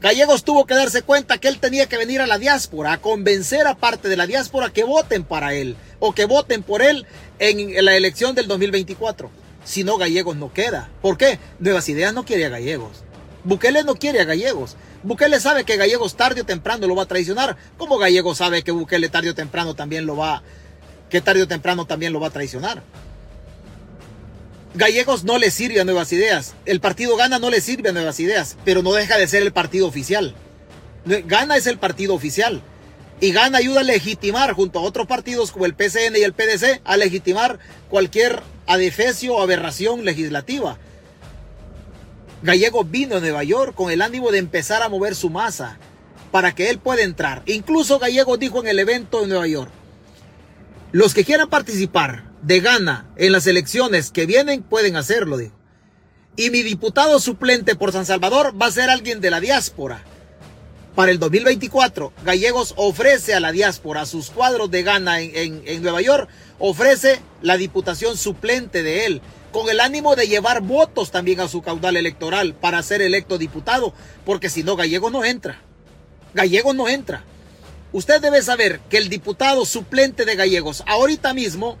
Gallegos tuvo que darse cuenta que él tenía que venir a la diáspora, a convencer a parte de la diáspora que voten para él o que voten por él en la elección del 2024. Si no, Gallegos no queda. ¿Por qué? Nuevas Ideas no quiere a Gallegos. Bukele no quiere a Gallegos. Bukele sabe que Gallegos tarde o temprano lo va a traicionar. Como Gallegos sabe que Bukele tarde o temprano también lo va, que tarde o temprano también lo va a traicionar. Gallegos no le sirve a Nuevas Ideas. El partido Gana no le sirve a Nuevas Ideas, pero no deja de ser el partido oficial. Gana es el partido oficial. Y Gana ayuda a legitimar junto a otros partidos como el PCN y el PDC a legitimar cualquier adefesio o aberración legislativa. Gallegos vino a Nueva York con el ánimo de empezar a mover su masa para que él pueda entrar. Incluso Gallegos dijo en el evento de Nueva York, los que quieran participar de gana en las elecciones que vienen pueden hacerlo, dijo. Y mi diputado suplente por San Salvador va a ser alguien de la diáspora. Para el 2024, Gallegos ofrece a la diáspora, sus cuadros de gana en, en Nueva York, ofrece la diputación suplente de él, con el ánimo de llevar votos también a su caudal electoral para ser electo diputado, porque si no, Gallegos no entra. Gallegos no entra. Usted debe saber que el diputado suplente de Gallegos, ahorita mismo,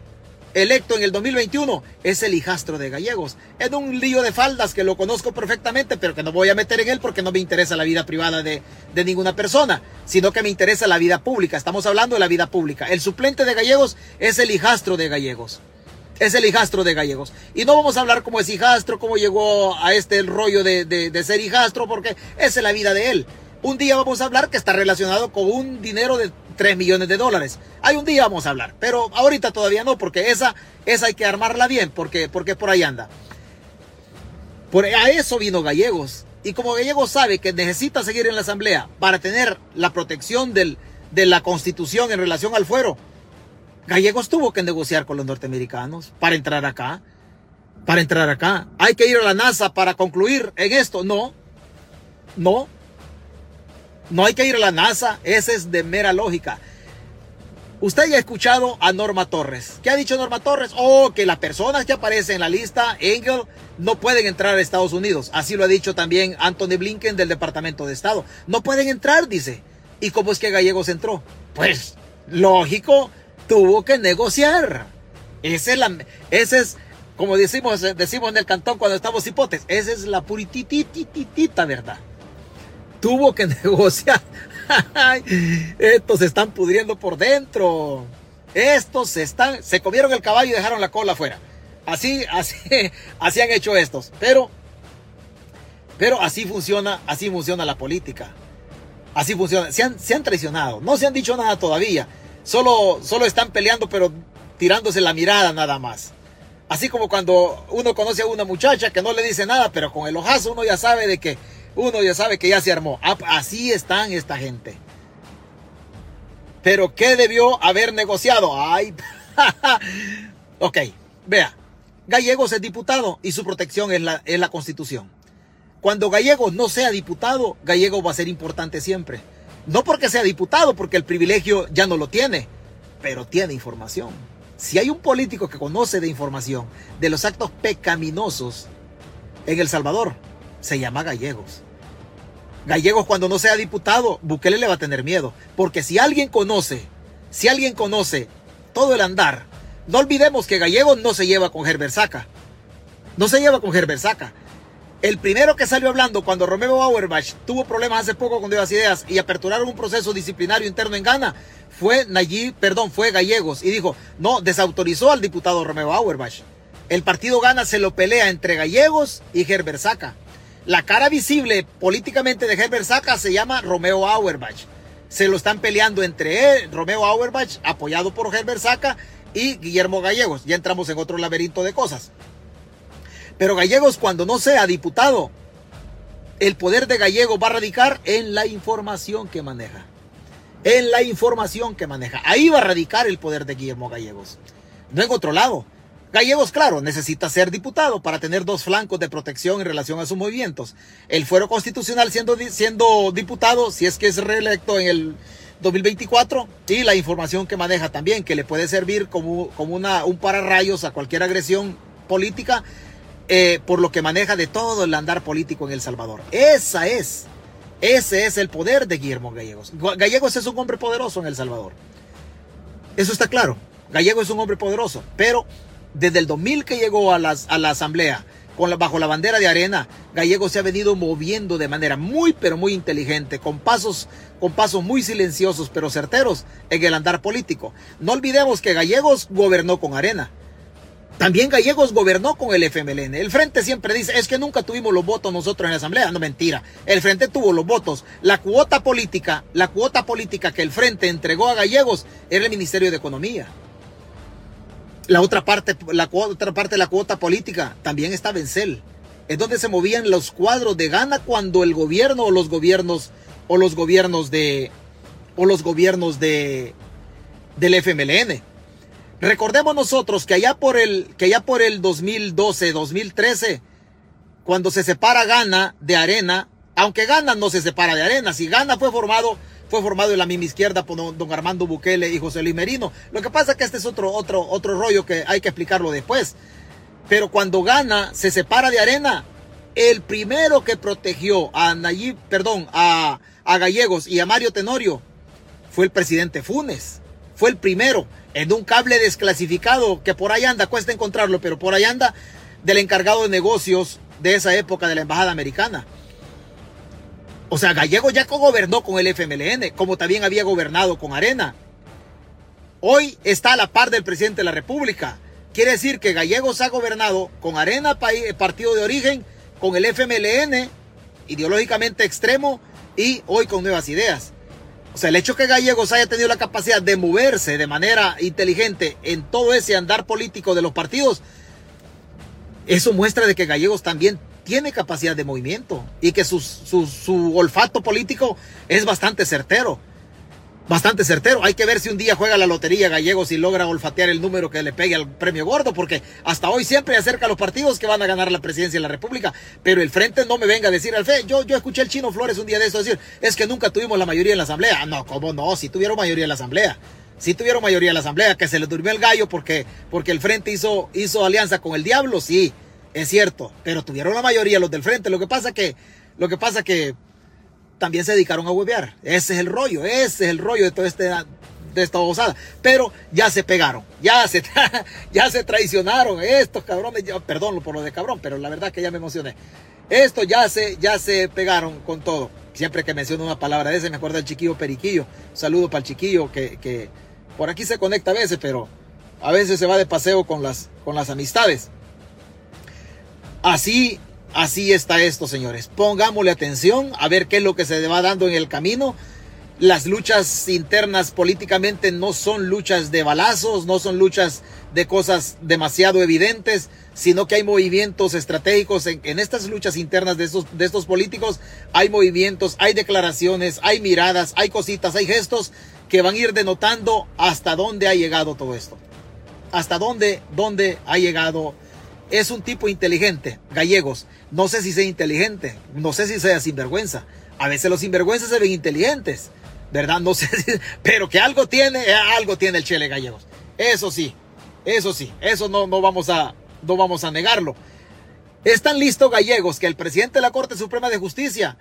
electo en el 2021 es el hijastro de Gallegos. Es un lío de faldas que lo conozco perfectamente, pero que no voy a meter en él porque no me interesa la vida privada de, de, ninguna persona, sino que me interesa la vida pública. Estamos hablando de la vida pública. El suplente de Gallegos es el hijastro de Gallegos. Es el hijastro de Gallegos. Y no vamos a hablar cómo es hijastro, cómo llegó a este rollo de, de, de ser hijastro, porque esa es la vida de él. Un día vamos a hablar que está relacionado con un dinero de 3 millones de dólares. Hay un día vamos a hablar, pero ahorita todavía no, porque esa, esa hay que armarla bien, porque, porque por ahí anda. Por, a eso vino Gallegos. Y como Gallegos sabe que necesita seguir en la asamblea para tener la protección de la constitución en relación al fuero, Gallegos tuvo que negociar con los norteamericanos para entrar acá. Para entrar acá. Hay que ir a la NASA para concluir en esto. No. No. No hay que ir a la NASA, ese es de mera lógica. Usted ya ha escuchado a Norma Torres. ¿Qué ha dicho Norma Torres? Oh, que las personas que aparecen en la lista Engel no pueden entrar a Estados Unidos. Así lo ha dicho también Anthony Blinken del Departamento de Estado. No pueden entrar, dice. ¿Y cómo es que Gallegos entró? Pues, lógico, tuvo que negociar. Esa es, la, ese es como decimos, decimos en el cantón cuando estamos hipotes, esa es la purititititita verdad tuvo que negociar. Estos se están pudriendo por dentro. Estos se están, se comieron el caballo y dejaron la cola afuera. Así, así, así han hecho estos. Pero, pero así funciona, así funciona la política. Así funciona. Se han, se han traicionado. No se han dicho nada todavía. Solo, solo están peleando, pero tirándose la mirada nada más. Así como cuando uno conoce a una muchacha que no le dice nada, pero con el ojazo uno ya sabe de que uno ya sabe que ya se armó. Ah, así están esta gente. Pero ¿qué debió haber negociado? Ay, ok, vea. Gallegos es diputado y su protección es la, es la constitución. Cuando Gallegos no sea diputado, Gallegos va a ser importante siempre. No porque sea diputado, porque el privilegio ya no lo tiene, pero tiene información. Si hay un político que conoce de información de los actos pecaminosos en El Salvador, se llama Gallegos. Gallegos cuando no sea diputado, Bukele le va a tener miedo. Porque si alguien conoce, si alguien conoce todo el andar, no olvidemos que Gallegos no se lleva con Herbert Saca. No se lleva con Herbert Saca. El primero que salió hablando cuando Romeo Auerbach tuvo problemas hace poco con Nuevas Ideas y aperturaron un proceso disciplinario interno en Ghana fue Nayib, perdón, fue Gallegos y dijo, no, desautorizó al diputado Romeo Auerbach. El partido Ghana se lo pelea entre Gallegos y Herbert Saca. La cara visible políticamente de Herbert Saca se llama Romeo Auerbach. Se lo están peleando entre él, Romeo Auerbach, apoyado por Herbert Saca, y Guillermo Gallegos. Ya entramos en otro laberinto de cosas. Pero Gallegos cuando no sea diputado, el poder de Gallegos va a radicar en la información que maneja. En la información que maneja. Ahí va a radicar el poder de Guillermo Gallegos. No en otro lado. Gallegos, claro, necesita ser diputado para tener dos flancos de protección en relación a sus movimientos. El fuero constitucional siendo, siendo diputado, si es que es reelecto en el 2024, y la información que maneja también, que le puede servir como, como una, un pararrayos a cualquier agresión política, eh, por lo que maneja de todo el andar político en El Salvador. Esa es, ese es el poder de Guillermo Gallegos. Gallegos es un hombre poderoso en El Salvador. Eso está claro. Gallego es un hombre poderoso, pero desde el 2000 que llegó a, a la asamblea, con bajo la bandera de arena, Gallego se ha venido moviendo de manera muy, pero muy inteligente, con pasos, con pasos muy silenciosos, pero certeros en el andar político. No olvidemos que Gallegos gobernó con arena. También Gallegos gobernó con el FMLN. El Frente siempre dice, es que nunca tuvimos los votos nosotros en la Asamblea. No, mentira. El Frente tuvo los votos. La cuota política, la cuota política que el Frente entregó a Gallegos era el Ministerio de Economía. La otra parte, la otra parte de la cuota política también estaba en CEL. Es donde se movían los cuadros de gana cuando el gobierno o los gobiernos o los gobiernos de o los gobiernos de del FMLN. Recordemos nosotros que allá por el que allá por el 2012, 2013 cuando se separa Gana de Arena, aunque Gana no se separa de Arena, si Gana fue formado fue formado en la misma izquierda por don, Armando Bukele y José Luis Merino. Lo que pasa es que este es otro, otro, otro rollo que hay que explicarlo después. Pero cuando gana, se separa de Arena. El primero que protegió a Nayib, perdón, a, a Gallegos y a Mario Tenorio fue el presidente Funes. Fue el primero en un cable desclasificado que por ahí anda, cuesta encontrarlo, pero por ahí anda del encargado de negocios de esa época de la embajada americana. O sea, Gallego ya gobernó con el FMLN, como también había gobernado con Arena. Hoy está a la par del presidente de la República. Quiere decir que Gallegos ha gobernado con Arena, eh, partido de origen, con el FMLN, ideológicamente extremo, y hoy con nuevas ideas. O sea, el hecho que Gallegos haya tenido la capacidad de moverse de manera inteligente en todo ese andar político de los partidos, eso muestra de que Gallegos también tiene capacidad de movimiento y que su, su, olfato político es bastante certero. Bastante certero. Hay que ver si un día juega la lotería Gallegos y logra olfatear el número que le pegue al premio gordo, porque hasta hoy siempre acerca a los partidos que van a ganar la presidencia de la República. Pero el frente no me venga a decir al fe. Yo, yo escuché al chino Flores un día de eso decir, es que nunca tuvimos la mayoría en la asamblea. No, ¿cómo no? Si tuvieron mayoría en la asamblea. Si tuvieron mayoría en la asamblea, que se le durmió el gallo porque, porque el frente hizo, hizo alianza con el diablo, sí es cierto, pero tuvieron la mayoría los del frente. Lo que pasa que, lo que pasa que también se dedicaron a huevear. Ese es el rollo, ese es el rollo de todo este esta osada. Pero ya se pegaron, ya se, ya se traicionaron estos cabrones. perdón por lo de cabrón, pero la verdad que ya me emocioné. Estos ya se, ya se pegaron con todo. Siempre que menciono una palabra de ese, me acuerdo del chiquillo Periquillo. saludo para el chiquillo que, que por aquí se conecta a veces, pero a veces se va de paseo con las, con las amistades. Así, así está esto, señores. Pongámosle atención a ver qué es lo que se va dando en el camino. Las luchas internas políticamente no son luchas de balazos, no son luchas de cosas demasiado evidentes, sino que hay movimientos estratégicos en, estas luchas internas de estos, de estos políticos. Hay movimientos, hay declaraciones, hay miradas, hay cositas, hay gestos que van a ir denotando hasta dónde ha llegado todo esto. Hasta dónde, dónde ha llegado es un tipo inteligente, gallegos. No sé si sea inteligente, no sé si sea sinvergüenza. A veces los sinvergüenzas se ven inteligentes, ¿verdad? No sé si, pero que algo tiene, eh, algo tiene el Chele Gallegos. Eso sí, eso sí, eso no, no, vamos, a, no vamos a negarlo. Están listos gallegos que el presidente de la Corte Suprema de Justicia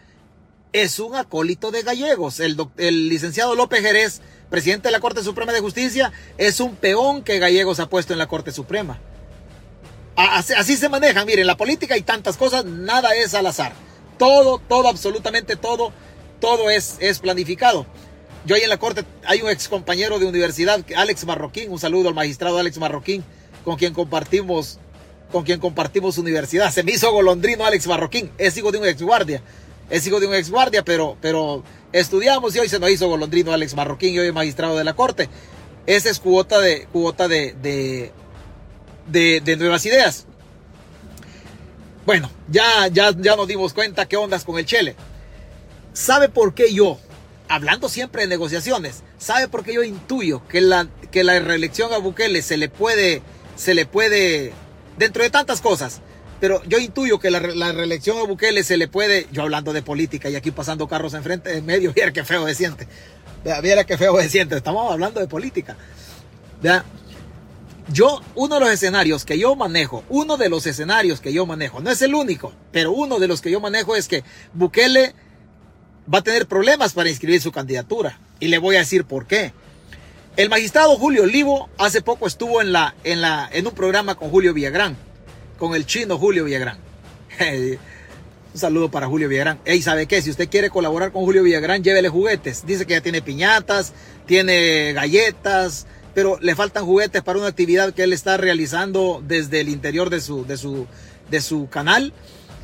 es un acólito de gallegos. El, el licenciado López Jerez, presidente de la Corte Suprema de Justicia, es un peón que gallegos ha puesto en la Corte Suprema. Así, se manejan. Miren, la política y tantas cosas, nada es al azar. Todo, todo, absolutamente todo, todo es, es planificado. Yo ahí en la corte hay un ex compañero de universidad, Alex Marroquín, un saludo al magistrado Alex Marroquín, con quien compartimos, con quien compartimos universidad. Se me hizo golondrino Alex Marroquín, es hijo de un ex guardia, es hijo de un ex guardia, pero, pero estudiamos y hoy se nos hizo golondrino Alex Marroquín y hoy es magistrado de la corte. Esa es cuota de, cuota de, de, de, nuevas ideas. Bueno, ya, ya, ya nos dimos cuenta qué ondas con el Chele. ¿Sabe por qué yo, hablando siempre de negociaciones, sabe por qué yo intuyo que la, que la reelección a Bukele se le puede, se le puede, dentro de tantas cosas, pero yo intuyo que la, reelección a Bukele se le puede, yo hablando de política y aquí pasando carros enfrente, en medio, viera qué feo se siente. Viera qué feo se siente. Estamos hablando de política. ¿Vea? Yo, uno de los escenarios que yo manejo, uno de los escenarios que yo manejo, no es el único, pero uno de los que yo manejo es que Bukele va a tener problemas para inscribir su candidatura. Y le voy a decir por qué. El magistrado Julio Olivo hace poco estuvo en, la, en, la, en un programa con Julio Villagrán con el chino Julio Villagrán. Un saludo para Julio Villagrán. Ey, ¿sabe qué? Si usted quiere colaborar con Julio Villagrán, llévele juguetes. Dice que ya tiene piñatas, tiene galletas, pero le faltan juguetes para una actividad que él está realizando desde el interior de su, de su, de su canal.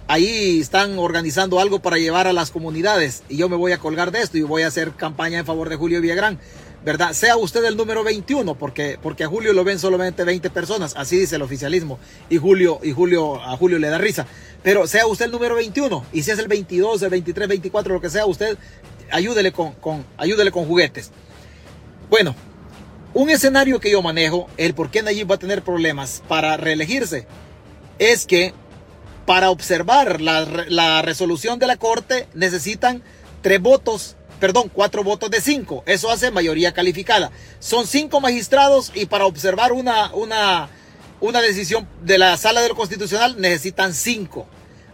Ahí están organizando algo para llevar a las comunidades y yo me voy a colgar de esto y voy a hacer campaña en favor de Julio Villagrán. ¿verdad? Sea usted el número 21, porque, porque a Julio lo ven solamente 20 personas, así dice el oficialismo, y Julio, y Julio, a Julio le da risa. Pero sea usted el número 21, y si es el 22, el 23, 24, lo que sea, usted ayúdele con, ayúdele con juguetes. Bueno, un escenario que yo manejo, el por qué Nayib va a tener problemas para reelegirse, es que para observar la, la resolución de la Corte necesitan tres votos perdón, cuatro votos de cinco. Eso hace mayoría calificada. Son cinco magistrados y para observar una, una, una decisión de la sala de constitucional necesitan cinco.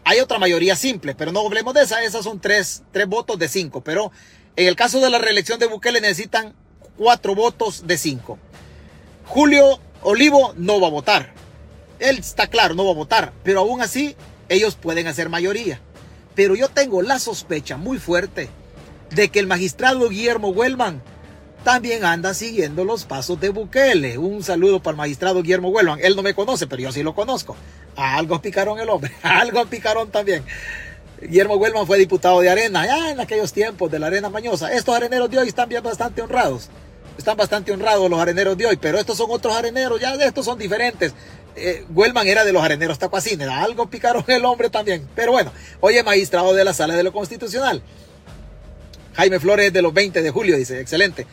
Hay otra mayoría simple, pero no hablemos de esa. Esas son tres, tres votos de cinco. Pero en el caso de la reelección de Bukele necesitan cuatro votos de cinco. Julio Olivo no va a votar. Él está claro, no va a votar. Pero aún así, ellos pueden hacer mayoría. Pero yo tengo la sospecha muy fuerte de que el magistrado Guillermo Huelman también anda siguiendo los pasos de Bukele. Un saludo para el magistrado Guillermo Huelman. Él no me conoce, pero yo sí lo conozco. Algo picaron el hombre, algo picaron también. Guillermo Huelman fue diputado de Arena, ya en aquellos tiempos de la Arena Mañosa. Estos areneros de hoy están bien bastante honrados. Están bastante honrados los areneros de hoy, pero estos son otros areneros, ya estos son diferentes. Eh, era de los areneros tacuacines, algo picaron el hombre también. Pero bueno, hoy es magistrado de la Sala de lo Constitucional. Jaime Flores de los 20 de julio, dice, excelente.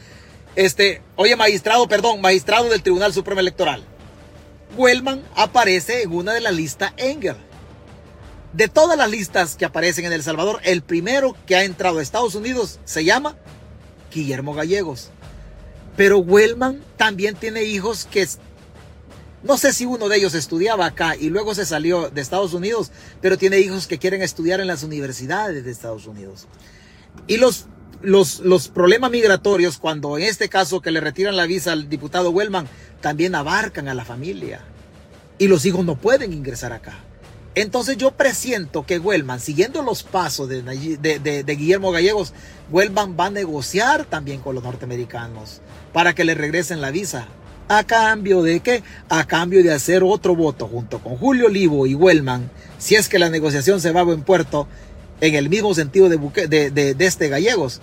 Este, oye, magistrado, perdón, magistrado del Tribunal Supremo Electoral. Wellman aparece en una de las listas Engel. De todas las listas que aparecen en El Salvador, el primero que ha entrado a Estados Unidos se llama Guillermo Gallegos. Pero Wellman también tiene hijos que no sé si uno de ellos estudiaba acá y luego se salió de Estados Unidos, pero tiene hijos que quieren estudiar en las universidades de Estados Unidos. Y los, los, los problemas migratorios, cuando en este caso que le retiran la visa al diputado Wellman, también abarcan a la familia. Y los hijos no pueden ingresar acá. Entonces yo presiento que Wellman, siguiendo los pasos de, Guillermo Gallegos, Wellman va a negociar también con los norteamericanos para que le regresen la visa. ¿A cambio de qué? A cambio de hacer otro voto junto con Julio Olivo y Wellman, si es que la negociación se va a buen puerto en el mismo sentido de, de, este Gallegos.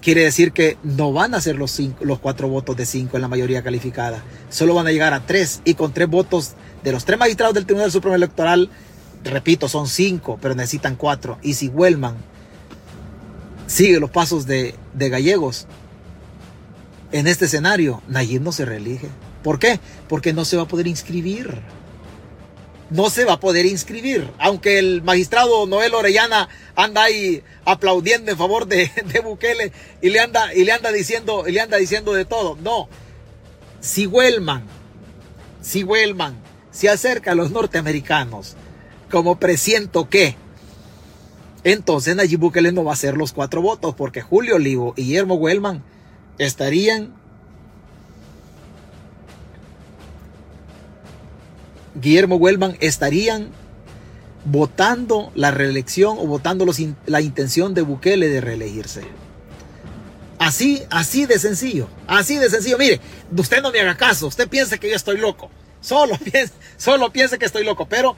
Quiere decir que no van a ser los, cinco, los cuatro votos de cinco en la mayoría calificada. Solo van a llegar a tres. Y con tres votos de los tres magistrados del Tribunal Supremo Electoral, repito, son cinco, pero necesitan cuatro. Y si Huelman sigue los pasos de, de Gallegos, en este escenario, Nayib no se reelige. ¿Por qué? Porque no se va a poder inscribir no se va a poder inscribir. Aunque el magistrado Noel Orellana anda ahí aplaudiendo en favor de, de, Bukele y le anda, y le anda diciendo, y le anda diciendo de todo. No. Si Wellman, si Wellman se acerca a los norteamericanos, como presiento que, entonces Nayib Bukele no va a hacer los cuatro votos, porque Julio Olivo y Guillermo Wellman estarían Guillermo Wellman estarían votando la reelección o votando la intención de Bukele de reelegirse. Así, así de sencillo, así de sencillo. Mire, usted no me haga caso, usted piensa que yo estoy loco. Solo piensa, solo piensa que estoy loco, pero,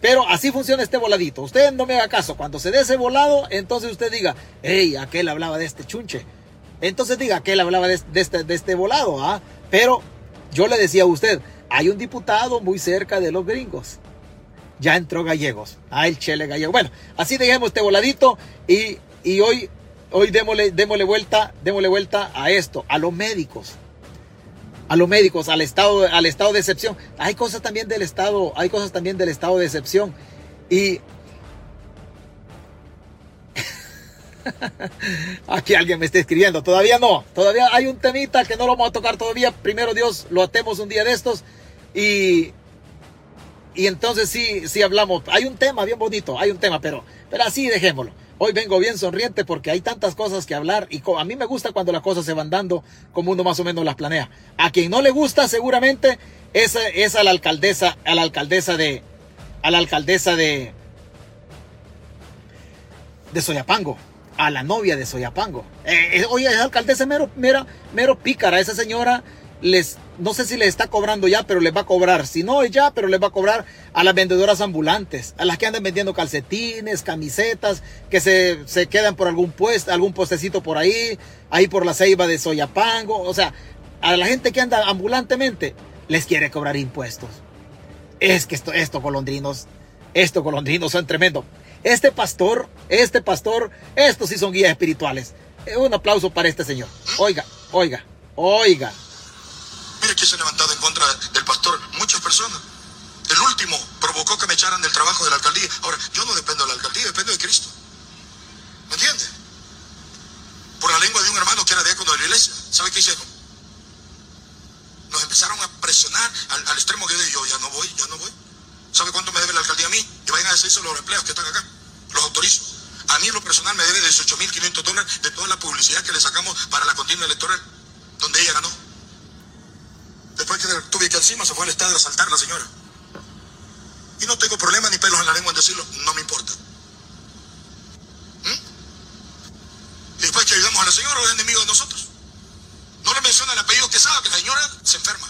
pero así funciona este voladito. Usted no me haga caso. Cuando se dé ese volado, entonces usted diga, hey, aquel hablaba de este chunche. Entonces diga que él hablaba de, este, de este volado, ¿ah? Pero yo le decía a usted, hay un diputado muy cerca de los gringos. Ya entró Gallegos. Ah, el Chele Gallego. Bueno, así dejemos este voladito y, y hoy, hoy démosle, démosle, vuelta, démosle vuelta a esto, a los médicos. A los médicos, al estado, al estado de excepción. Hay cosas también del estado, hay cosas también del estado de excepción. Y Aquí alguien me está escribiendo. Todavía no. Todavía hay un temita que no lo vamos a tocar todavía. Primero Dios lo atemos un día de estos. Y, y entonces sí, sí hablamos. Hay un tema bien bonito. Hay un tema, pero, pero así dejémoslo. Hoy vengo bien sonriente porque hay tantas cosas que hablar y a mí me gusta cuando las cosas se van dando como uno más o menos las planea. A quien no le gusta seguramente es, es a la alcaldesa, a la alcaldesa de, a la alcaldesa de, de Soyapango a la novia de Soyapango. Eh, eh, oye, esa alcaldesa mero, mero, mero pícara. Esa señora les, no sé si le está cobrando ya, pero les va a cobrar. Si no ya, pero les va a cobrar a las vendedoras ambulantes, a las que andan vendiendo calcetines, camisetas, que se, se quedan por algún puesto, algún postecito por ahí, ahí por la ceiba de Soyapango. O sea, a la gente que anda ambulantemente les quiere cobrar impuestos. Es que esto, esto, colondrinos, esto, colondrinos son tremendos. Este pastor, este pastor, estos sí son guías espirituales. Eh, un aplauso para este señor. Oiga, oiga, oiga. Mire que se han levantado en contra del pastor muchas personas. El último provocó que me echaran del trabajo de la alcaldía. Ahora, yo no dependo de la alcaldía, dependo de Cristo. ¿Me entiende? Por la lengua de un hermano que era diácono de la iglesia. ¿Sabe qué hicieron? Nos empezaron a presionar al, extremo que yo, yo ya no voy, ya no voy. ¿Sabe cuánto me debe la alcaldía a mí? Y vayan a decirse los empleados que están acá. Los autorizo. A mí en lo personal me debe 18.500 dólares de toda la publicidad que le sacamos para la contienda electoral, donde ella ganó. Después que tuve que encima se fue al estadio a la señora. Y no tengo problema ni pelos en la lengua en decirlo, no me importa. ¿Mm? Después que ayudamos a la señora, es enemigo de nosotros. No le menciona el apellido que sabe que la señora se enferma.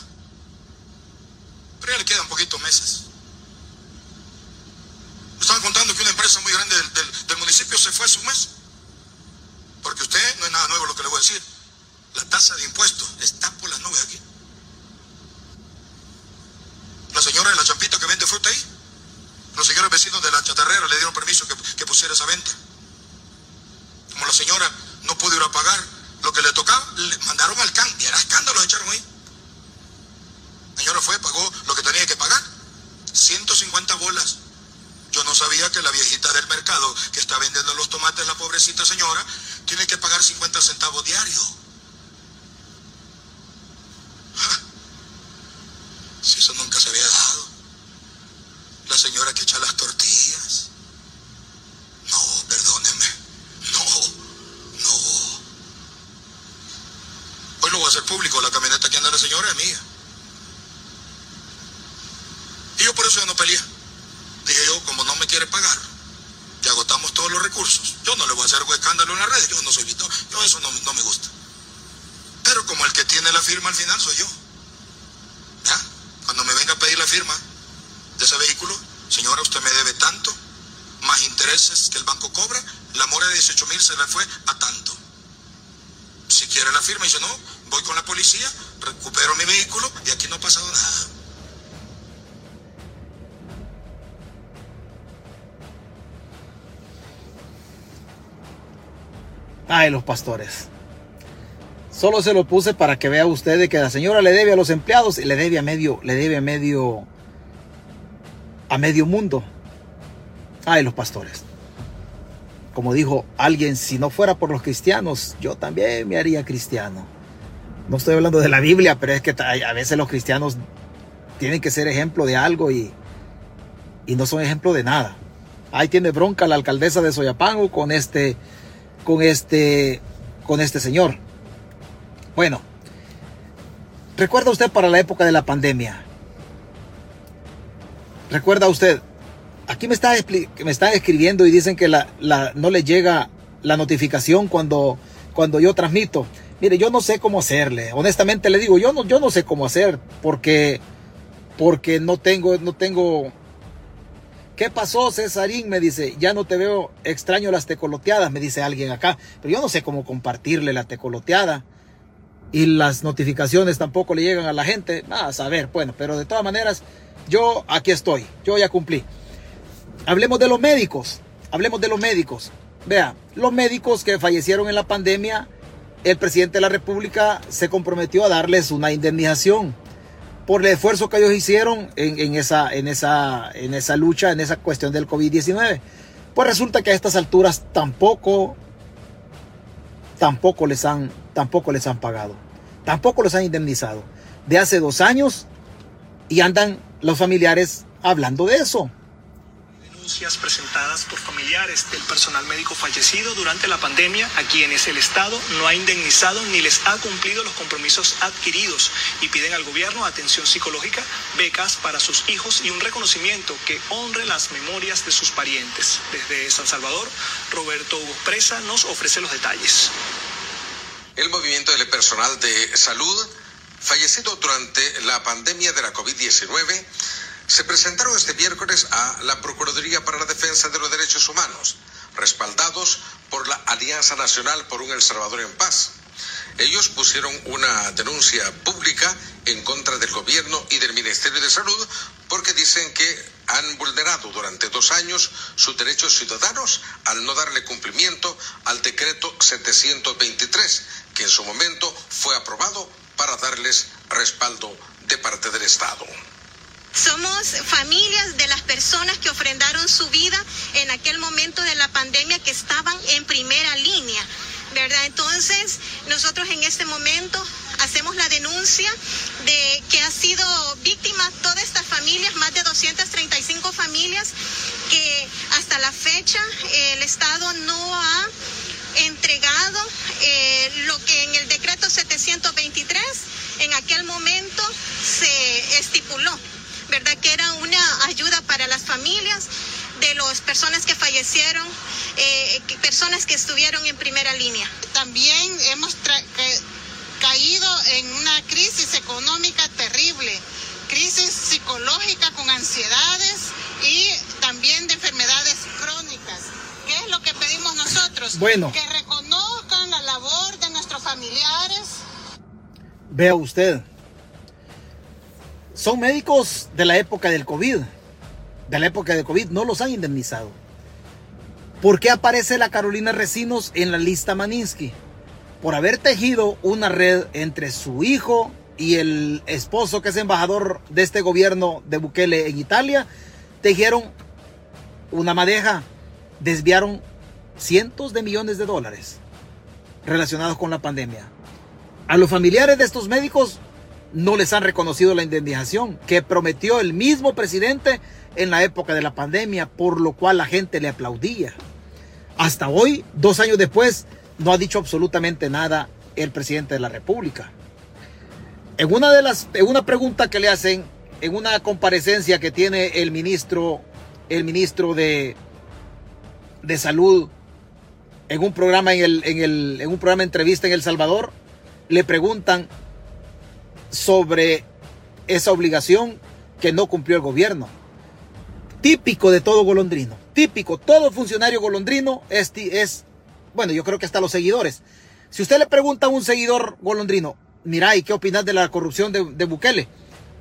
Pero ya le quedan poquitos meses. Me estaban contando que una empresa muy grande del, municipio se fue hace un mes. Porque usted, no es nada nuevo lo que le voy a decir, la tasa de impuestos está por las nubes aquí. La señora de la champita que vende fruta ahí, los señores vecinos de la chatarrera le dieron permiso que, que pusiera esa venta. Como la señora no pudo ir a pagar lo que le tocaba, le mandaron al can, y era escándalo, echaron ahí. La señora fue, pagó lo que tenía que pagar, 150 bolas yo no sabía que la viejita del mercado que está vendiendo los tomates, la pobrecita señora, tiene que pagar 50 centavos diarios. Si eso nunca se había dado. La señora que echa las tortillas. No, perdóneme. No, no. Hoy lo voy a hacer público. La camioneta que anda la señora es mía. Y yo por eso ya no peleé. Dije yo, como no me quiere pagar, ya agotamos todos los recursos. Yo no le voy a hacer escándalo en las redes, yo no soy yo eso no me gusta. Pero como el que tiene la firma al final soy yo. Me venga a pedir la firma de ese vehículo, señora, usted me debe tanto, más intereses que el banco cobra, la mora de 18 mil se le fue a tanto. Si quiere la firma, dice, no, voy con la policía, recupero mi vehículo y aquí no ha pasado nada. Ay, los pastores. Solo se lo puse para que vea usted que la señora le debe a los empleados y le debe a medio, le debe a medio, a medio mundo. Ay, los pastores. Como dijo alguien, si no fuera por los cristianos, yo también me haría cristiano. No estoy hablando de la Biblia, pero es que a veces los cristianos tienen que ser ejemplo de algo y, y no son ejemplo de nada. Ahí tiene bronca la alcaldesa de Soyapango con este con este, con este señor. Bueno, ¿recuerda usted para la época de la pandemia? ¿Recuerda usted? Aquí me, está, me están escribiendo y dicen que la, no le llega la notificación cuando, cuando yo transmito. Mire, yo no sé cómo hacerle. Honestamente le digo, yo no, yo no sé cómo hacer porque, porque no tengo, no tengo, ¿Qué pasó, Cesarín? Me dice, ya no te veo extraño las tecoloteadas, me dice alguien acá. Pero yo no sé cómo compartirle la tecoloteada. Y las notificaciones tampoco le llegan a la gente. Ah, a saber, bueno, pero de todas maneras, yo aquí estoy. Yo ya cumplí. Hablemos de los médicos. Hablemos de los médicos. Vea, los médicos que fallecieron en la pandemia, el presidente de la República se comprometió a darles una indemnización por el esfuerzo que ellos hicieron en, esa, en, esa, en esa lucha, en esa cuestión del COVID-19. Pues resulta que a estas alturas tampoco, tampoco les han, tampoco les han pagado, tampoco les han indemnizado. De hace dos años y andan los familiares hablando de eso presentadas por familiares del personal médico fallecido durante la pandemia a quienes el Estado no ha indemnizado ni les ha cumplido los compromisos adquiridos y piden al gobierno atención psicológica, becas para sus hijos y un reconocimiento que honre las memorias de sus parientes. Desde San Salvador, Roberto Hugo Presa nos ofrece los detalles. El movimiento del personal de salud fallecido durante la pandemia de la COVID-19 se presentaron este miércoles a la Procuraduría para la Defensa de los Derechos Humanos, respaldados por la Alianza Nacional por un El Salvador en Paz. Ellos pusieron una denuncia pública en contra del gobierno y del Ministerio de Salud porque dicen que han vulnerado durante dos años sus derechos ciudadanos al no darle cumplimiento al decreto 723, que en su momento fue aprobado para darles respaldo de parte del Estado. Somos familias de las personas que ofrendaron su vida en aquel momento de la pandemia que estaban en primera línea. ¿verdad? Entonces, nosotros en este momento hacemos la denuncia de que ha sido víctima todas estas familias, más de 235 familias, que hasta la fecha el Estado no ha entregado eh, lo que en el decreto 723 en aquel momento se estipuló. ¿Verdad? Que era una ayuda para las familias de las personas que fallecieron, eh, personas que estuvieron en primera línea. También hemos caído en una crisis económica terrible, crisis psicológica con ansiedades y también de enfermedades crónicas. ¿Qué es lo que pedimos nosotros? Bueno. Que reconozcan la labor de nuestros familiares. Vea usted, son médicos de la época del COVID. De la época del COVID no los han indemnizado. ¿Por qué aparece la Carolina Recinos en la lista Maninsky? Por haber tejido una red entre su hijo y el esposo que es embajador de este gobierno de Bukele en Italia. Tejieron una madeja, desviaron cientos de millones de dólares relacionados con la pandemia. A los familiares de estos médicos no les han reconocido la indemnización que prometió el mismo presidente en la época de la pandemia, por lo cual la gente le aplaudía. Hasta hoy, dos años después, no ha dicho absolutamente nada el presidente de la República. En una de las, en una pregunta que le hacen, en una comparecencia que tiene el ministro, el ministro de, de salud, en un programa en el, en el, en un programa de entrevista en El Salvador, le preguntan sobre esa obligación que no cumplió el gobierno. Típico de todo golondrino, típico, todo funcionario golondrino es, es bueno, yo creo que hasta los seguidores. Si usted le pregunta a un seguidor golondrino, mira, ¿y qué opinas de la corrupción de, Bukele?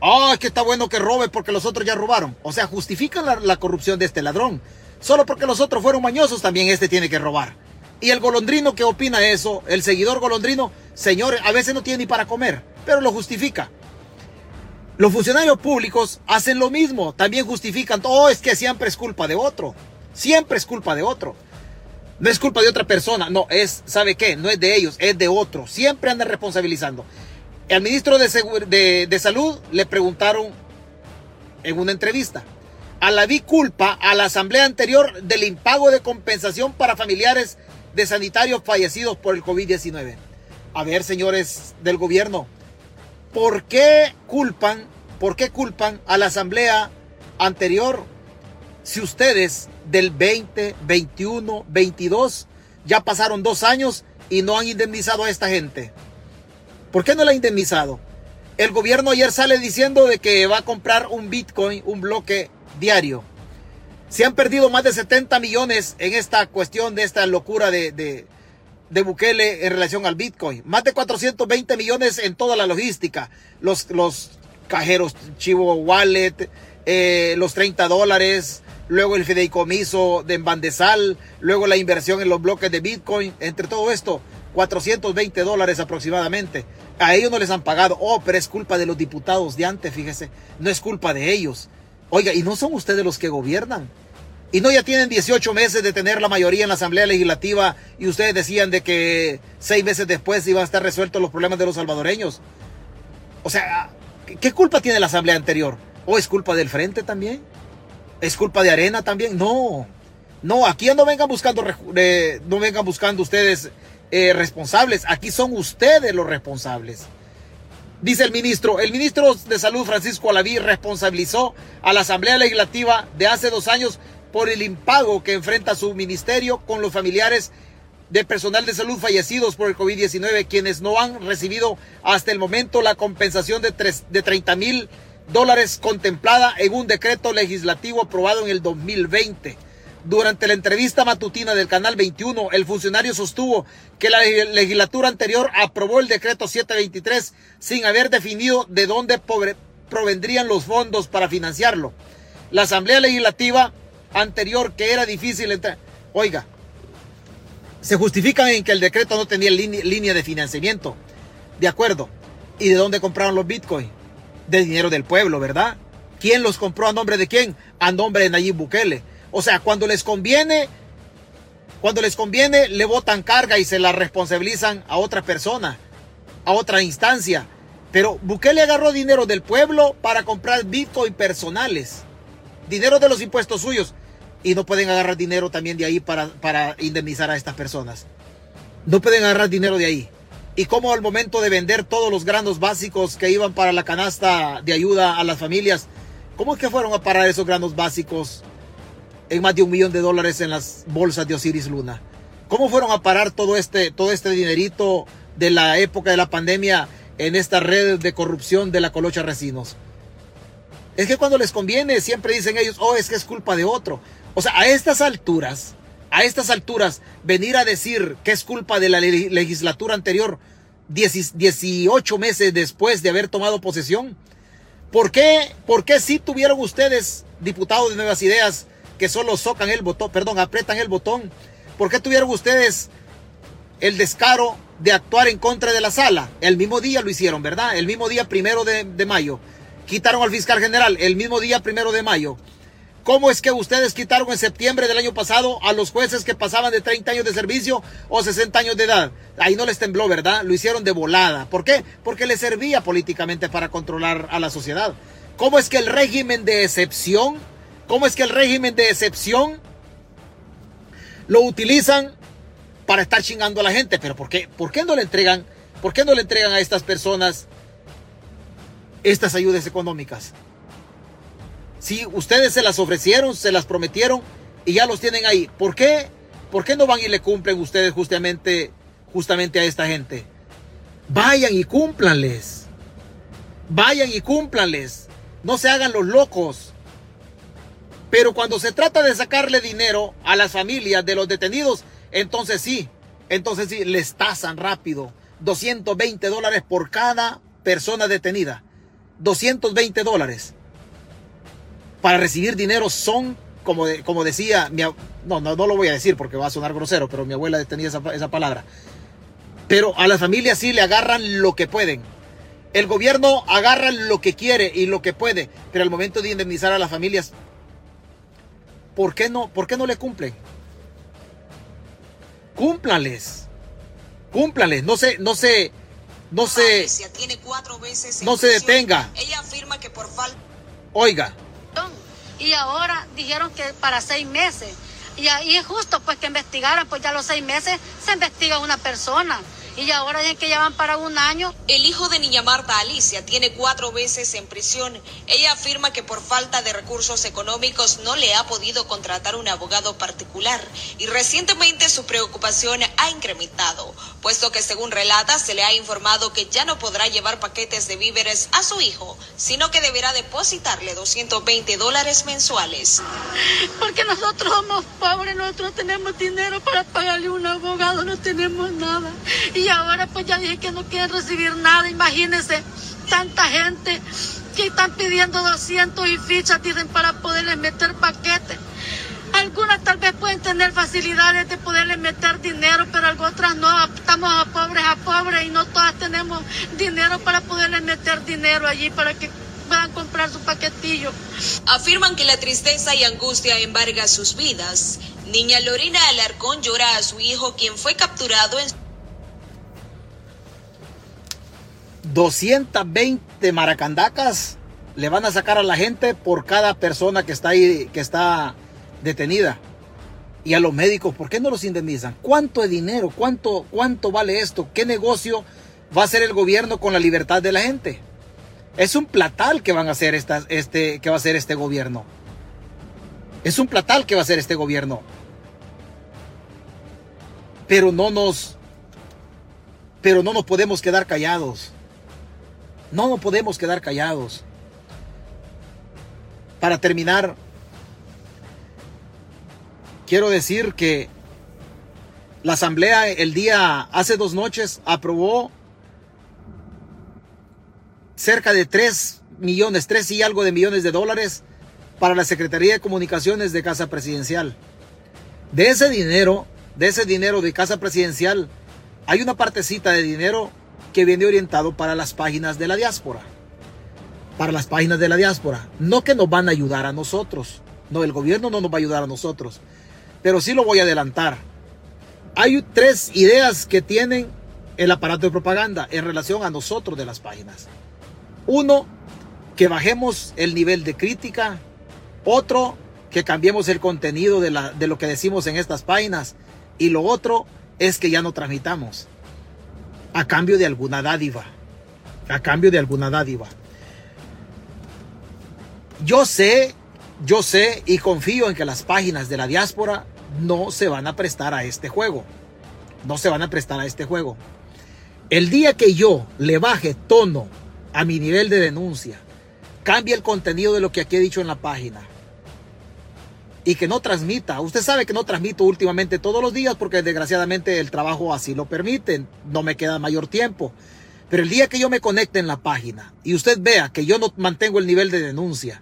Ah, es que está bueno que robe porque los otros ya robaron. O sea, justifican la, corrupción de este ladrón. Solo porque los otros fueron mañosos, también este tiene que robar. Y el golondrino que opina eso, el seguidor golondrino, señor, a veces no tiene ni para comer pero lo justifica. Los funcionarios públicos hacen lo mismo, también justifican, oh, es que siempre es culpa de otro, siempre es culpa de otro. No es culpa de otra persona, no, es, ¿sabe qué? No es de ellos, es de otro, siempre andan responsabilizando. El ministro de, de, Salud le preguntaron en una entrevista, a la vi culpa a la asamblea anterior del impago de compensación para familiares de sanitarios fallecidos por el COVID-19. A ver, señores del gobierno, ¿Por qué culpan, por qué culpan a la asamblea anterior si ustedes del 20, 21, 22 ya pasaron dos años y no han indemnizado a esta gente? ¿Por qué no la han indemnizado? El gobierno ayer sale diciendo de que va a comprar un Bitcoin, un bloque diario. Se han perdido más de 70 millones en esta cuestión de esta locura de, de, de Bukele en relación al Bitcoin. Más de 420 millones en toda la logística. Los, los cajeros Chivo Wallet, eh, los 30 dólares, luego el fideicomiso de Embandesal, luego la inversión en los bloques de Bitcoin, entre todo esto, 420 dólares aproximadamente. A ellos no les han pagado. Oh, pero es culpa de los diputados de antes, fíjese. No es culpa de ellos. Oiga, y no son ustedes los que gobiernan. Y no ya tienen 18 meses de tener la mayoría en la Asamblea Legislativa y ustedes decían de que seis meses después iban a estar resueltos los problemas de los salvadoreños. O sea, ¿qué culpa tiene la Asamblea anterior? ¿O es culpa del Frente también? ¿Es culpa de Arena también? No. No, aquí no vengan buscando, no vengan buscando ustedes eh, responsables. Aquí son ustedes los responsables. Dice el ministro, el ministro de Salud Francisco Alaví responsabilizó a la Asamblea Legislativa de hace dos años por el impago que enfrenta su ministerio con los familiares de personal de salud fallecidos por el COVID-19, quienes no han recibido hasta el momento la compensación de, de 30 mil dólares contemplada en un decreto legislativo aprobado en el 2020. Durante la entrevista matutina del Canal 21, el funcionario sostuvo que la legislatura anterior aprobó el decreto 723 sin haber definido de dónde provendrían los fondos para financiarlo. La Asamblea Legislativa anterior que era difícil entrar. Oiga, se justifican en que el decreto no tenía línea de financiamiento. De acuerdo. ¿Y de dónde compraron los bitcoins? De dinero del pueblo, ¿verdad? ¿Quién los compró a nombre de quién? A nombre de Nayib Bukele. O sea, cuando les conviene, cuando les conviene, le botan carga y se la responsabilizan a otra persona, a otra instancia. Pero Bukele agarró dinero del pueblo para comprar bitcoin personales. Dinero de los impuestos suyos y no pueden agarrar dinero también de ahí para, para indemnizar a estas personas. No pueden agarrar dinero de ahí. Y como al momento de vender todos los granos básicos que iban para la canasta de ayuda a las familias, ¿cómo es que fueron a parar esos granos básicos en más de un millón de dólares en las bolsas de Osiris Luna? ¿Cómo fueron a parar todo este, todo este dinerito de la época de la pandemia en esta red de corrupción de la colocha Recinos? Es que cuando les conviene siempre dicen ellos, oh, es que es culpa de otro. O sea, a estas alturas, a estas alturas, venir a decir que es culpa de la legislatura anterior 18 meses después de haber tomado posesión. ¿Por qué, ¿Por qué si tuvieron ustedes, diputados de Nuevas Ideas, que solo socan el botón, perdón, apretan el botón? ¿Por qué tuvieron ustedes el descaro de actuar en contra de la sala? El mismo día lo hicieron, ¿verdad? El mismo día primero de mayo. Quitaron al fiscal general el mismo día primero de mayo. ¿Cómo es que ustedes quitaron en septiembre del año pasado a los jueces que pasaban de 30 años de servicio o 60 años de edad? Ahí no les tembló, ¿verdad? Lo hicieron de volada. ¿Por qué? Porque les servía políticamente para controlar a la sociedad. ¿Cómo es que el régimen de excepción, cómo es que el régimen de excepción lo utilizan para estar chingando a la gente? Pero ¿por qué? ¿Por qué no le entregan, por qué no le entregan a estas personas estas ayudas económicas? Si ustedes se las ofrecieron, se las prometieron y ya los tienen ahí, ¿por qué? ¿Por qué no van y le cumplen ustedes justamente, justamente a esta gente? Vayan y cúmplanles. Vayan y cúmplanles. No se hagan los locos. Pero cuando se trata de sacarle dinero a las familias de los detenidos, entonces sí, entonces sí, les tasan rápido. 220 dólares por cada persona detenida. 220 dólares para recibir dinero son, como, como decía, mi, no, no, no lo voy a decir porque va a sonar grosero, pero mi abuela tenía esa, esa palabra. Pero a las familias sí le agarran lo que pueden. El gobierno agarra lo que quiere y lo que puede, pero al momento de indemnizar a las familias, ¿por qué no, por qué no le cumplen? Cúmplales. Cúmplales. No se, no se, no se, no se detenga. Ella afirma que por falta. Oiga, y ahora dijeron que para seis meses. Y ahí es justo pues que investigaran, pues ya los seis meses se investiga una persona. Y ahora dicen que ya van para un año. El hijo de Niña Marta, Alicia, tiene cuatro veces en prisión. Ella afirma que por falta de recursos económicos no le ha podido contratar un abogado particular y recientemente su preocupación ha incrementado, puesto que según relata se le ha informado que ya no podrá llevar paquetes de víveres a su hijo, sino que deberá depositarle 220 dólares mensuales. Porque nosotros somos pobres, nosotros no tenemos dinero para pagarle un abogado, no tenemos nada. Y ahora pues ya dije que no quieren recibir nada, imagínense, tanta gente que están pidiendo 200 y fichas, dicen, para poderles meter paquetes. Algunas tal vez pueden tener facilidades de poderle meter dinero, pero otras no. Estamos a pobres a pobres y no todas tenemos dinero para poderle meter dinero allí para que puedan comprar su paquetillo. Afirman que la tristeza y angustia embarga sus vidas. Niña Lorena Alarcón llora a su hijo, quien fue capturado en 220 maracandacas le van a sacar a la gente por cada persona que está ahí, que está detenida. Y a los médicos, ¿por qué no los indemnizan? ¿Cuánto de dinero? ¿Cuánto, cuánto vale esto? ¿Qué negocio va a hacer el gobierno con la libertad de la gente? Es un platal que van a hacer este, que va a hacer este gobierno. Es un platal que va a hacer este gobierno. Pero no nos, pero no nos podemos quedar callados. No podemos quedar callados. Para terminar, quiero decir que la asamblea el día, hace dos noches, aprobó cerca de 3 millones, 3 y algo de millones de dólares para la Secretaría de Comunicaciones de Casa Presidencial. De ese dinero, de ese dinero de Casa Presidencial, hay una partecita de dinero que viene orientado para las páginas de la diáspora. Para las páginas de la diáspora. No que nos van a ayudar a nosotros. No, el gobierno no nos va a ayudar a nosotros pero sí lo voy a adelantar. Hay tres ideas que tienen el aparato de propaganda en relación a nosotros de las páginas. Uno, que bajemos el nivel de crítica. Otro, que cambiemos el contenido de, de lo que decimos en estas páginas. Y lo otro es que ya no transmitamos. A cambio de alguna dádiva. A cambio de alguna dádiva. Yo sé, yo sé y confío en que las páginas de la diáspora no se van a prestar a este juego. No se van a prestar a este juego. El día que yo le baje tono a mi nivel de denuncia, cambie el contenido de lo que aquí he dicho en la página y que no transmita. Usted sabe que no transmito últimamente todos los días porque desgraciadamente el trabajo así lo permite. No me queda mayor tiempo. Pero el día que yo me conecte en la página y usted vea que yo no mantengo el nivel de denuncia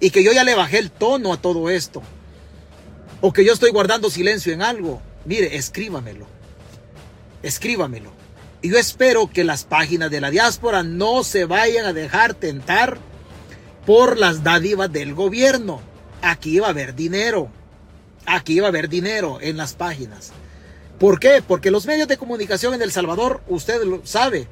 y que yo ya le bajé el tono a todo esto, o que yo estoy guardando silencio en algo, mire, escríbamelo. Escríbamelo. Y yo espero que las páginas de la diáspora no se vayan a dejar tentar por las dádivas del gobierno. Aquí va a haber dinero. Aquí va a haber dinero en las páginas. ¿Por qué? Porque los medios de comunicación en El Salvador, usted lo sabe.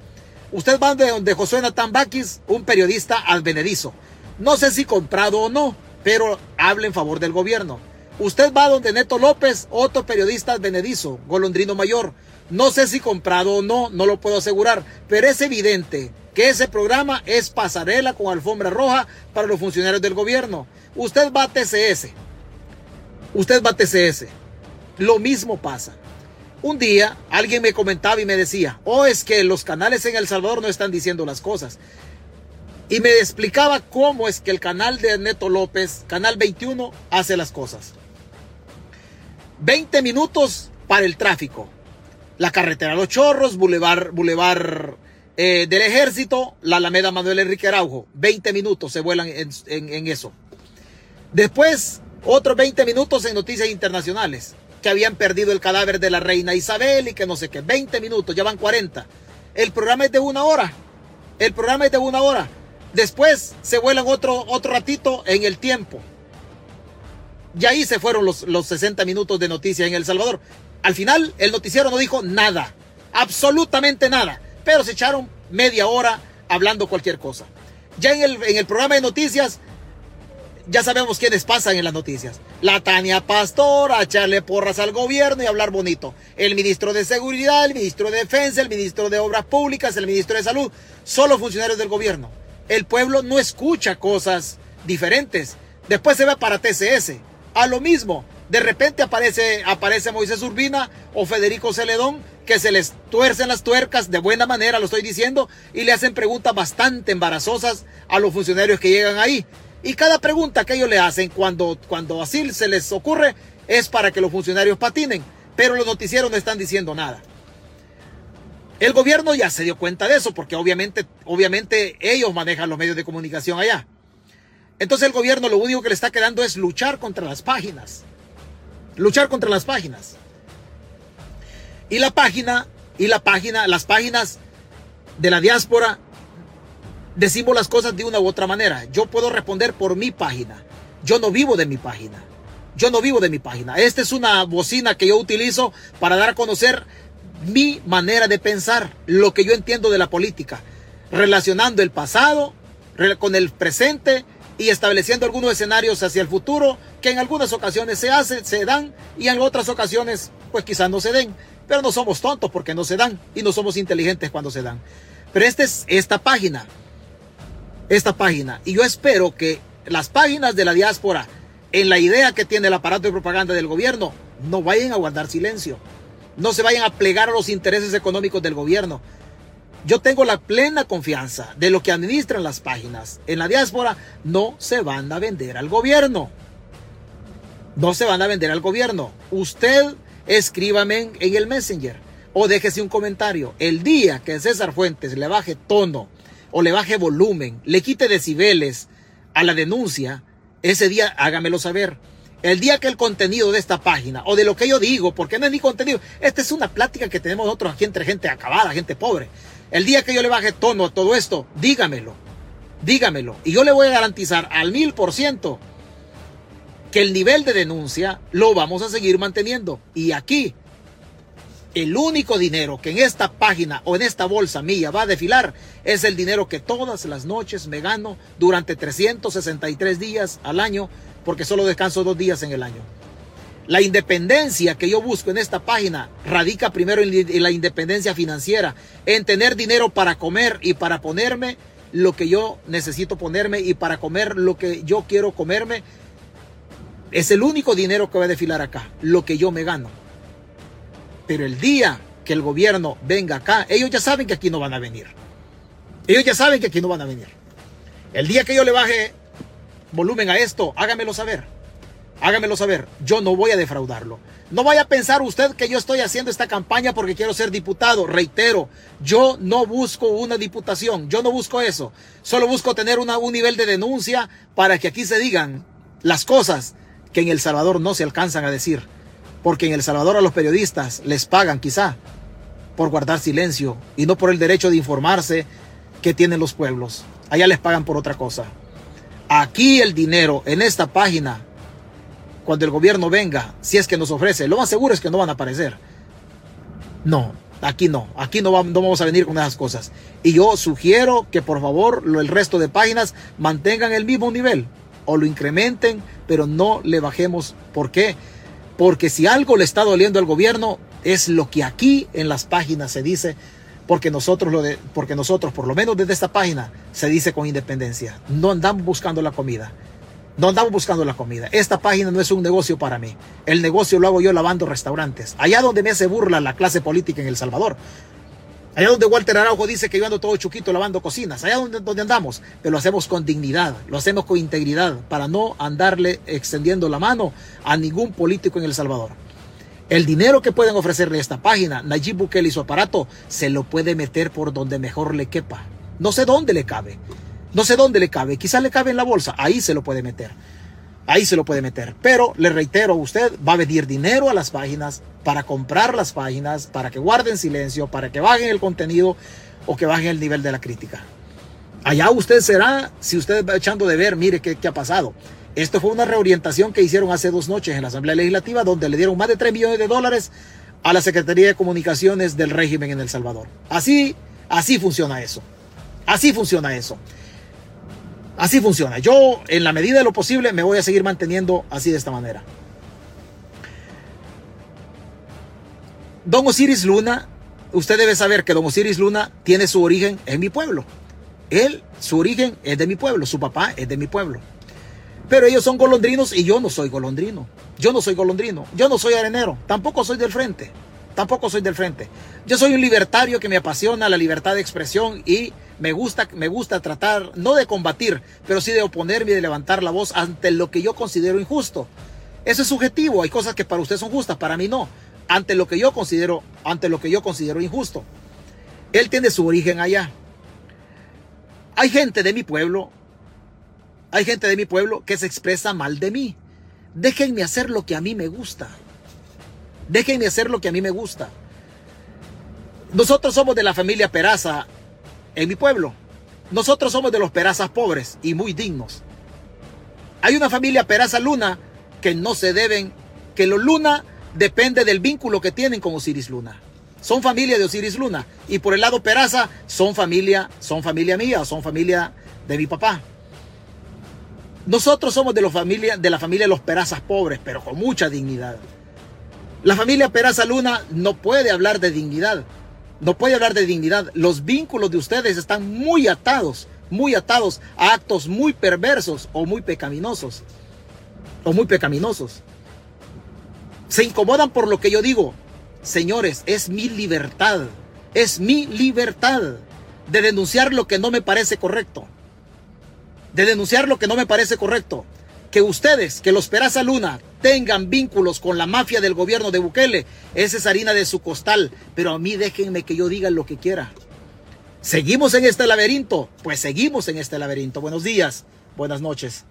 Usted va de donde Josué Natán Baquis, un periodista advenedizo. No sé si comprado o no, pero habla en favor del gobierno. Usted va donde Neto López, otro periodista benedizo, golondrino mayor. No sé si comprado o no, no lo puedo asegurar, pero es evidente que ese programa es pasarela con alfombra roja para los funcionarios del gobierno. Usted va a TCS. Usted va a TCS. Lo mismo pasa. Un día alguien me comentaba y me decía, oh, es que los canales en El Salvador no están diciendo las cosas. Y me explicaba cómo es que el canal de Neto López, Canal 21, hace las cosas. 20 minutos para el tráfico. La carretera Los Chorros, Boulevard, Boulevard eh, del Ejército, la Alameda Manuel Enrique Araujo. 20 minutos se vuelan en, eso. Después, otros 20 minutos en noticias internacionales. Que habían perdido el cadáver de la reina Isabel y que no sé qué. 20 minutos, ya van 40. El programa es de una hora. El programa es de una hora. Después se vuelan otro, otro ratito en el tiempo. Y ahí se fueron los, los 60 minutos de noticia en El Salvador. Al final, el noticiero no dijo nada, absolutamente nada, pero se echaron media hora hablando cualquier cosa. Ya en el, en el programa de noticias, ya sabemos quiénes pasan en las noticias. La Tania Pastor, a echarle porras al gobierno y hablar bonito. El ministro de Seguridad, el ministro de Defensa, el ministro de Obras Públicas, el ministro de Salud. Solo funcionarios del gobierno. El pueblo no escucha cosas diferentes. Después se va para TCS. A lo mismo, de repente aparece, aparece Moisés Urbina o Federico Celedón que se les tuercen las tuercas de buena manera, lo estoy diciendo, y le hacen preguntas bastante embarazosas a los funcionarios que llegan ahí. Y cada pregunta que ellos le hacen cuando, cuando así se les ocurre es para que los funcionarios patinen, pero los noticieros no están diciendo nada. El gobierno ya se dio cuenta de eso porque obviamente, obviamente ellos manejan los medios de comunicación allá. Entonces el gobierno lo único que le está quedando es luchar contra las páginas. Luchar contra las páginas. Y la página, y la página, las páginas de la diáspora, decimos las cosas de una u otra manera. Yo puedo responder por mi página. Yo no vivo de mi página. Yo no vivo de mi página. Esta es una bocina que yo utilizo para dar a conocer mi manera de pensar, lo que yo entiendo de la política, relacionando el pasado con el presente y estableciendo algunos escenarios hacia el futuro que en algunas ocasiones se hacen, se dan y en otras ocasiones pues quizás no se den. Pero no somos tontos porque no se dan y no somos inteligentes cuando se dan. Pero esta es esta página. Esta página. Y yo espero que las páginas de la diáspora, en la idea que tiene el aparato de propaganda del gobierno, no vayan a guardar silencio. No se vayan a plegar a los intereses económicos del gobierno. Yo tengo la plena confianza de lo que administran las páginas. En la diáspora no se van a vender al gobierno. No se van a vender al gobierno. Usted escríbame en el Messenger o déjese un comentario. El día que César Fuentes le baje tono o le baje volumen, le quite decibeles a la denuncia, ese día hágamelo saber. El día que el contenido de esta página o de lo que yo digo, porque no es ni contenido, esta es una plática que tenemos nosotros aquí entre gente acabada, gente pobre. El día que yo le baje tono a todo esto, dígamelo, dígamelo. Y yo le voy a garantizar al mil por ciento que el nivel de denuncia lo vamos a seguir manteniendo. Y aquí, el único dinero que en esta página o en esta bolsa mía va a desfilar es el dinero que todas las noches me gano durante 363 días al año, porque solo descanso dos días en el año. La independencia que yo busco en esta página radica primero en la independencia financiera, en tener dinero para comer y para ponerme lo que yo necesito ponerme y para comer lo que yo quiero comerme es el único dinero que va a desfilar acá, lo que yo me gano. Pero el día que el gobierno venga acá, ellos ya saben que aquí no van a venir. Ellos ya saben que aquí no van a venir. El día que yo le baje volumen a esto, hágamelo saber. Hágamelo saber. Yo no voy a defraudarlo. No vaya a pensar usted que yo estoy haciendo esta campaña porque quiero ser diputado. Reitero, yo no busco una diputación. Yo no busco eso. Solo busco tener un nivel de denuncia para que aquí se digan las cosas que en El Salvador no se alcanzan a decir. Porque en El Salvador a los periodistas les pagan quizá por guardar silencio y no por el derecho de informarse que tienen los pueblos. Allá les pagan por otra cosa. Aquí el dinero en esta página, cuando el gobierno venga, si es que nos ofrece, lo más seguro es que no van a aparecer. No, aquí no, aquí no, vamos a venir con esas cosas. Y yo sugiero que por favor el resto de páginas mantengan el mismo nivel o lo incrementen, pero no le bajemos. ¿Por qué? Porque si algo le está doliendo al gobierno, es lo que aquí en las páginas se dice, porque nosotros, lo de, porque nosotros, por lo menos desde esta página, se dice con independencia. No andamos buscando la comida. No andamos buscando la comida. Esta página no es un negocio para mí. El negocio lo hago yo lavando restaurantes. Allá donde me hace burla la clase política en El Salvador. Allá donde Walter Araujo dice que yo ando todo chuquito lavando cocinas, allá donde, donde andamos, pero lo hacemos con dignidad, lo hacemos con integridad, para no andarle extendiendo la mano a ningún político en El Salvador. El dinero que pueden ofrecerle esta página, Nayib Bukele y su aparato, se lo puede meter por donde mejor le quepa. No sé dónde le cabe. No sé dónde le cabe. Quizás le cabe en la bolsa. Ahí se lo puede meter. Ahí se lo puede meter. Pero le reitero, usted va a pedir dinero a las páginas para comprar las páginas, para que guarden silencio, para que bajen el contenido o que bajen el nivel de la crítica. Allá usted será, si usted va echando de ver, mire qué, ha pasado. Esto fue una reorientación que hicieron hace dos noches en la Asamblea Legislativa, donde le dieron más de 3 millones de dólares a la Secretaría de Comunicaciones del régimen en El Salvador. Así, así funciona eso. Así funciona eso. Así funciona. Yo, en la medida de lo posible, me voy a seguir manteniendo así de esta manera. Don Osiris Luna, usted debe saber que Don Osiris Luna tiene su origen en mi pueblo. Él, su origen es de mi pueblo, su papá es de mi pueblo. Pero ellos son golondrinos y yo no soy golondrino. Yo no soy golondrino. Yo no soy arenero. Tampoco soy del frente. Tampoco soy del frente. Yo soy un libertario que me apasiona la libertad de expresión y me gusta, me gusta tratar, no de combatir, pero sí de oponerme y de levantar la voz ante lo que yo considero injusto. Eso es subjetivo. Hay cosas que para usted son justas, para mí no. Ante lo que yo considero, ante lo que yo considero injusto. Él tiene su origen allá. Hay gente de mi pueblo hay gente de mi pueblo que se expresa mal de mí. Déjenme hacer lo que a mí me gusta. Déjenme hacer lo que a mí me gusta. Nosotros somos de la familia Peraza en mi pueblo. Nosotros somos de los Perazas pobres y muy dignos. Hay una familia Peraza Luna que no se deben, que los Luna depende del vínculo que tienen con Osiris Luna. Son familia de Osiris Luna y por el lado Peraza son familia, son familia mía, son familia de mi papá. Nosotros somos de, los familia, de la familia de los Perazas pobres, pero con mucha dignidad. La familia Peraza Luna no puede hablar de dignidad. No puede hablar de dignidad. Los vínculos de ustedes están muy atados, muy atados a actos muy perversos o muy pecaminosos. O muy pecaminosos. Se incomodan por lo que yo digo. Señores, es mi libertad. Es mi libertad de denunciar lo que no me parece correcto de denunciar lo que no me parece correcto. Que ustedes, que los Peraza Luna, tengan vínculos con la mafia del gobierno de Bukele, esa es harina de su costal. Pero a mí déjenme que yo diga lo que quiera. ¿Seguimos en este laberinto? Pues seguimos en este laberinto. Buenos días, buenas noches.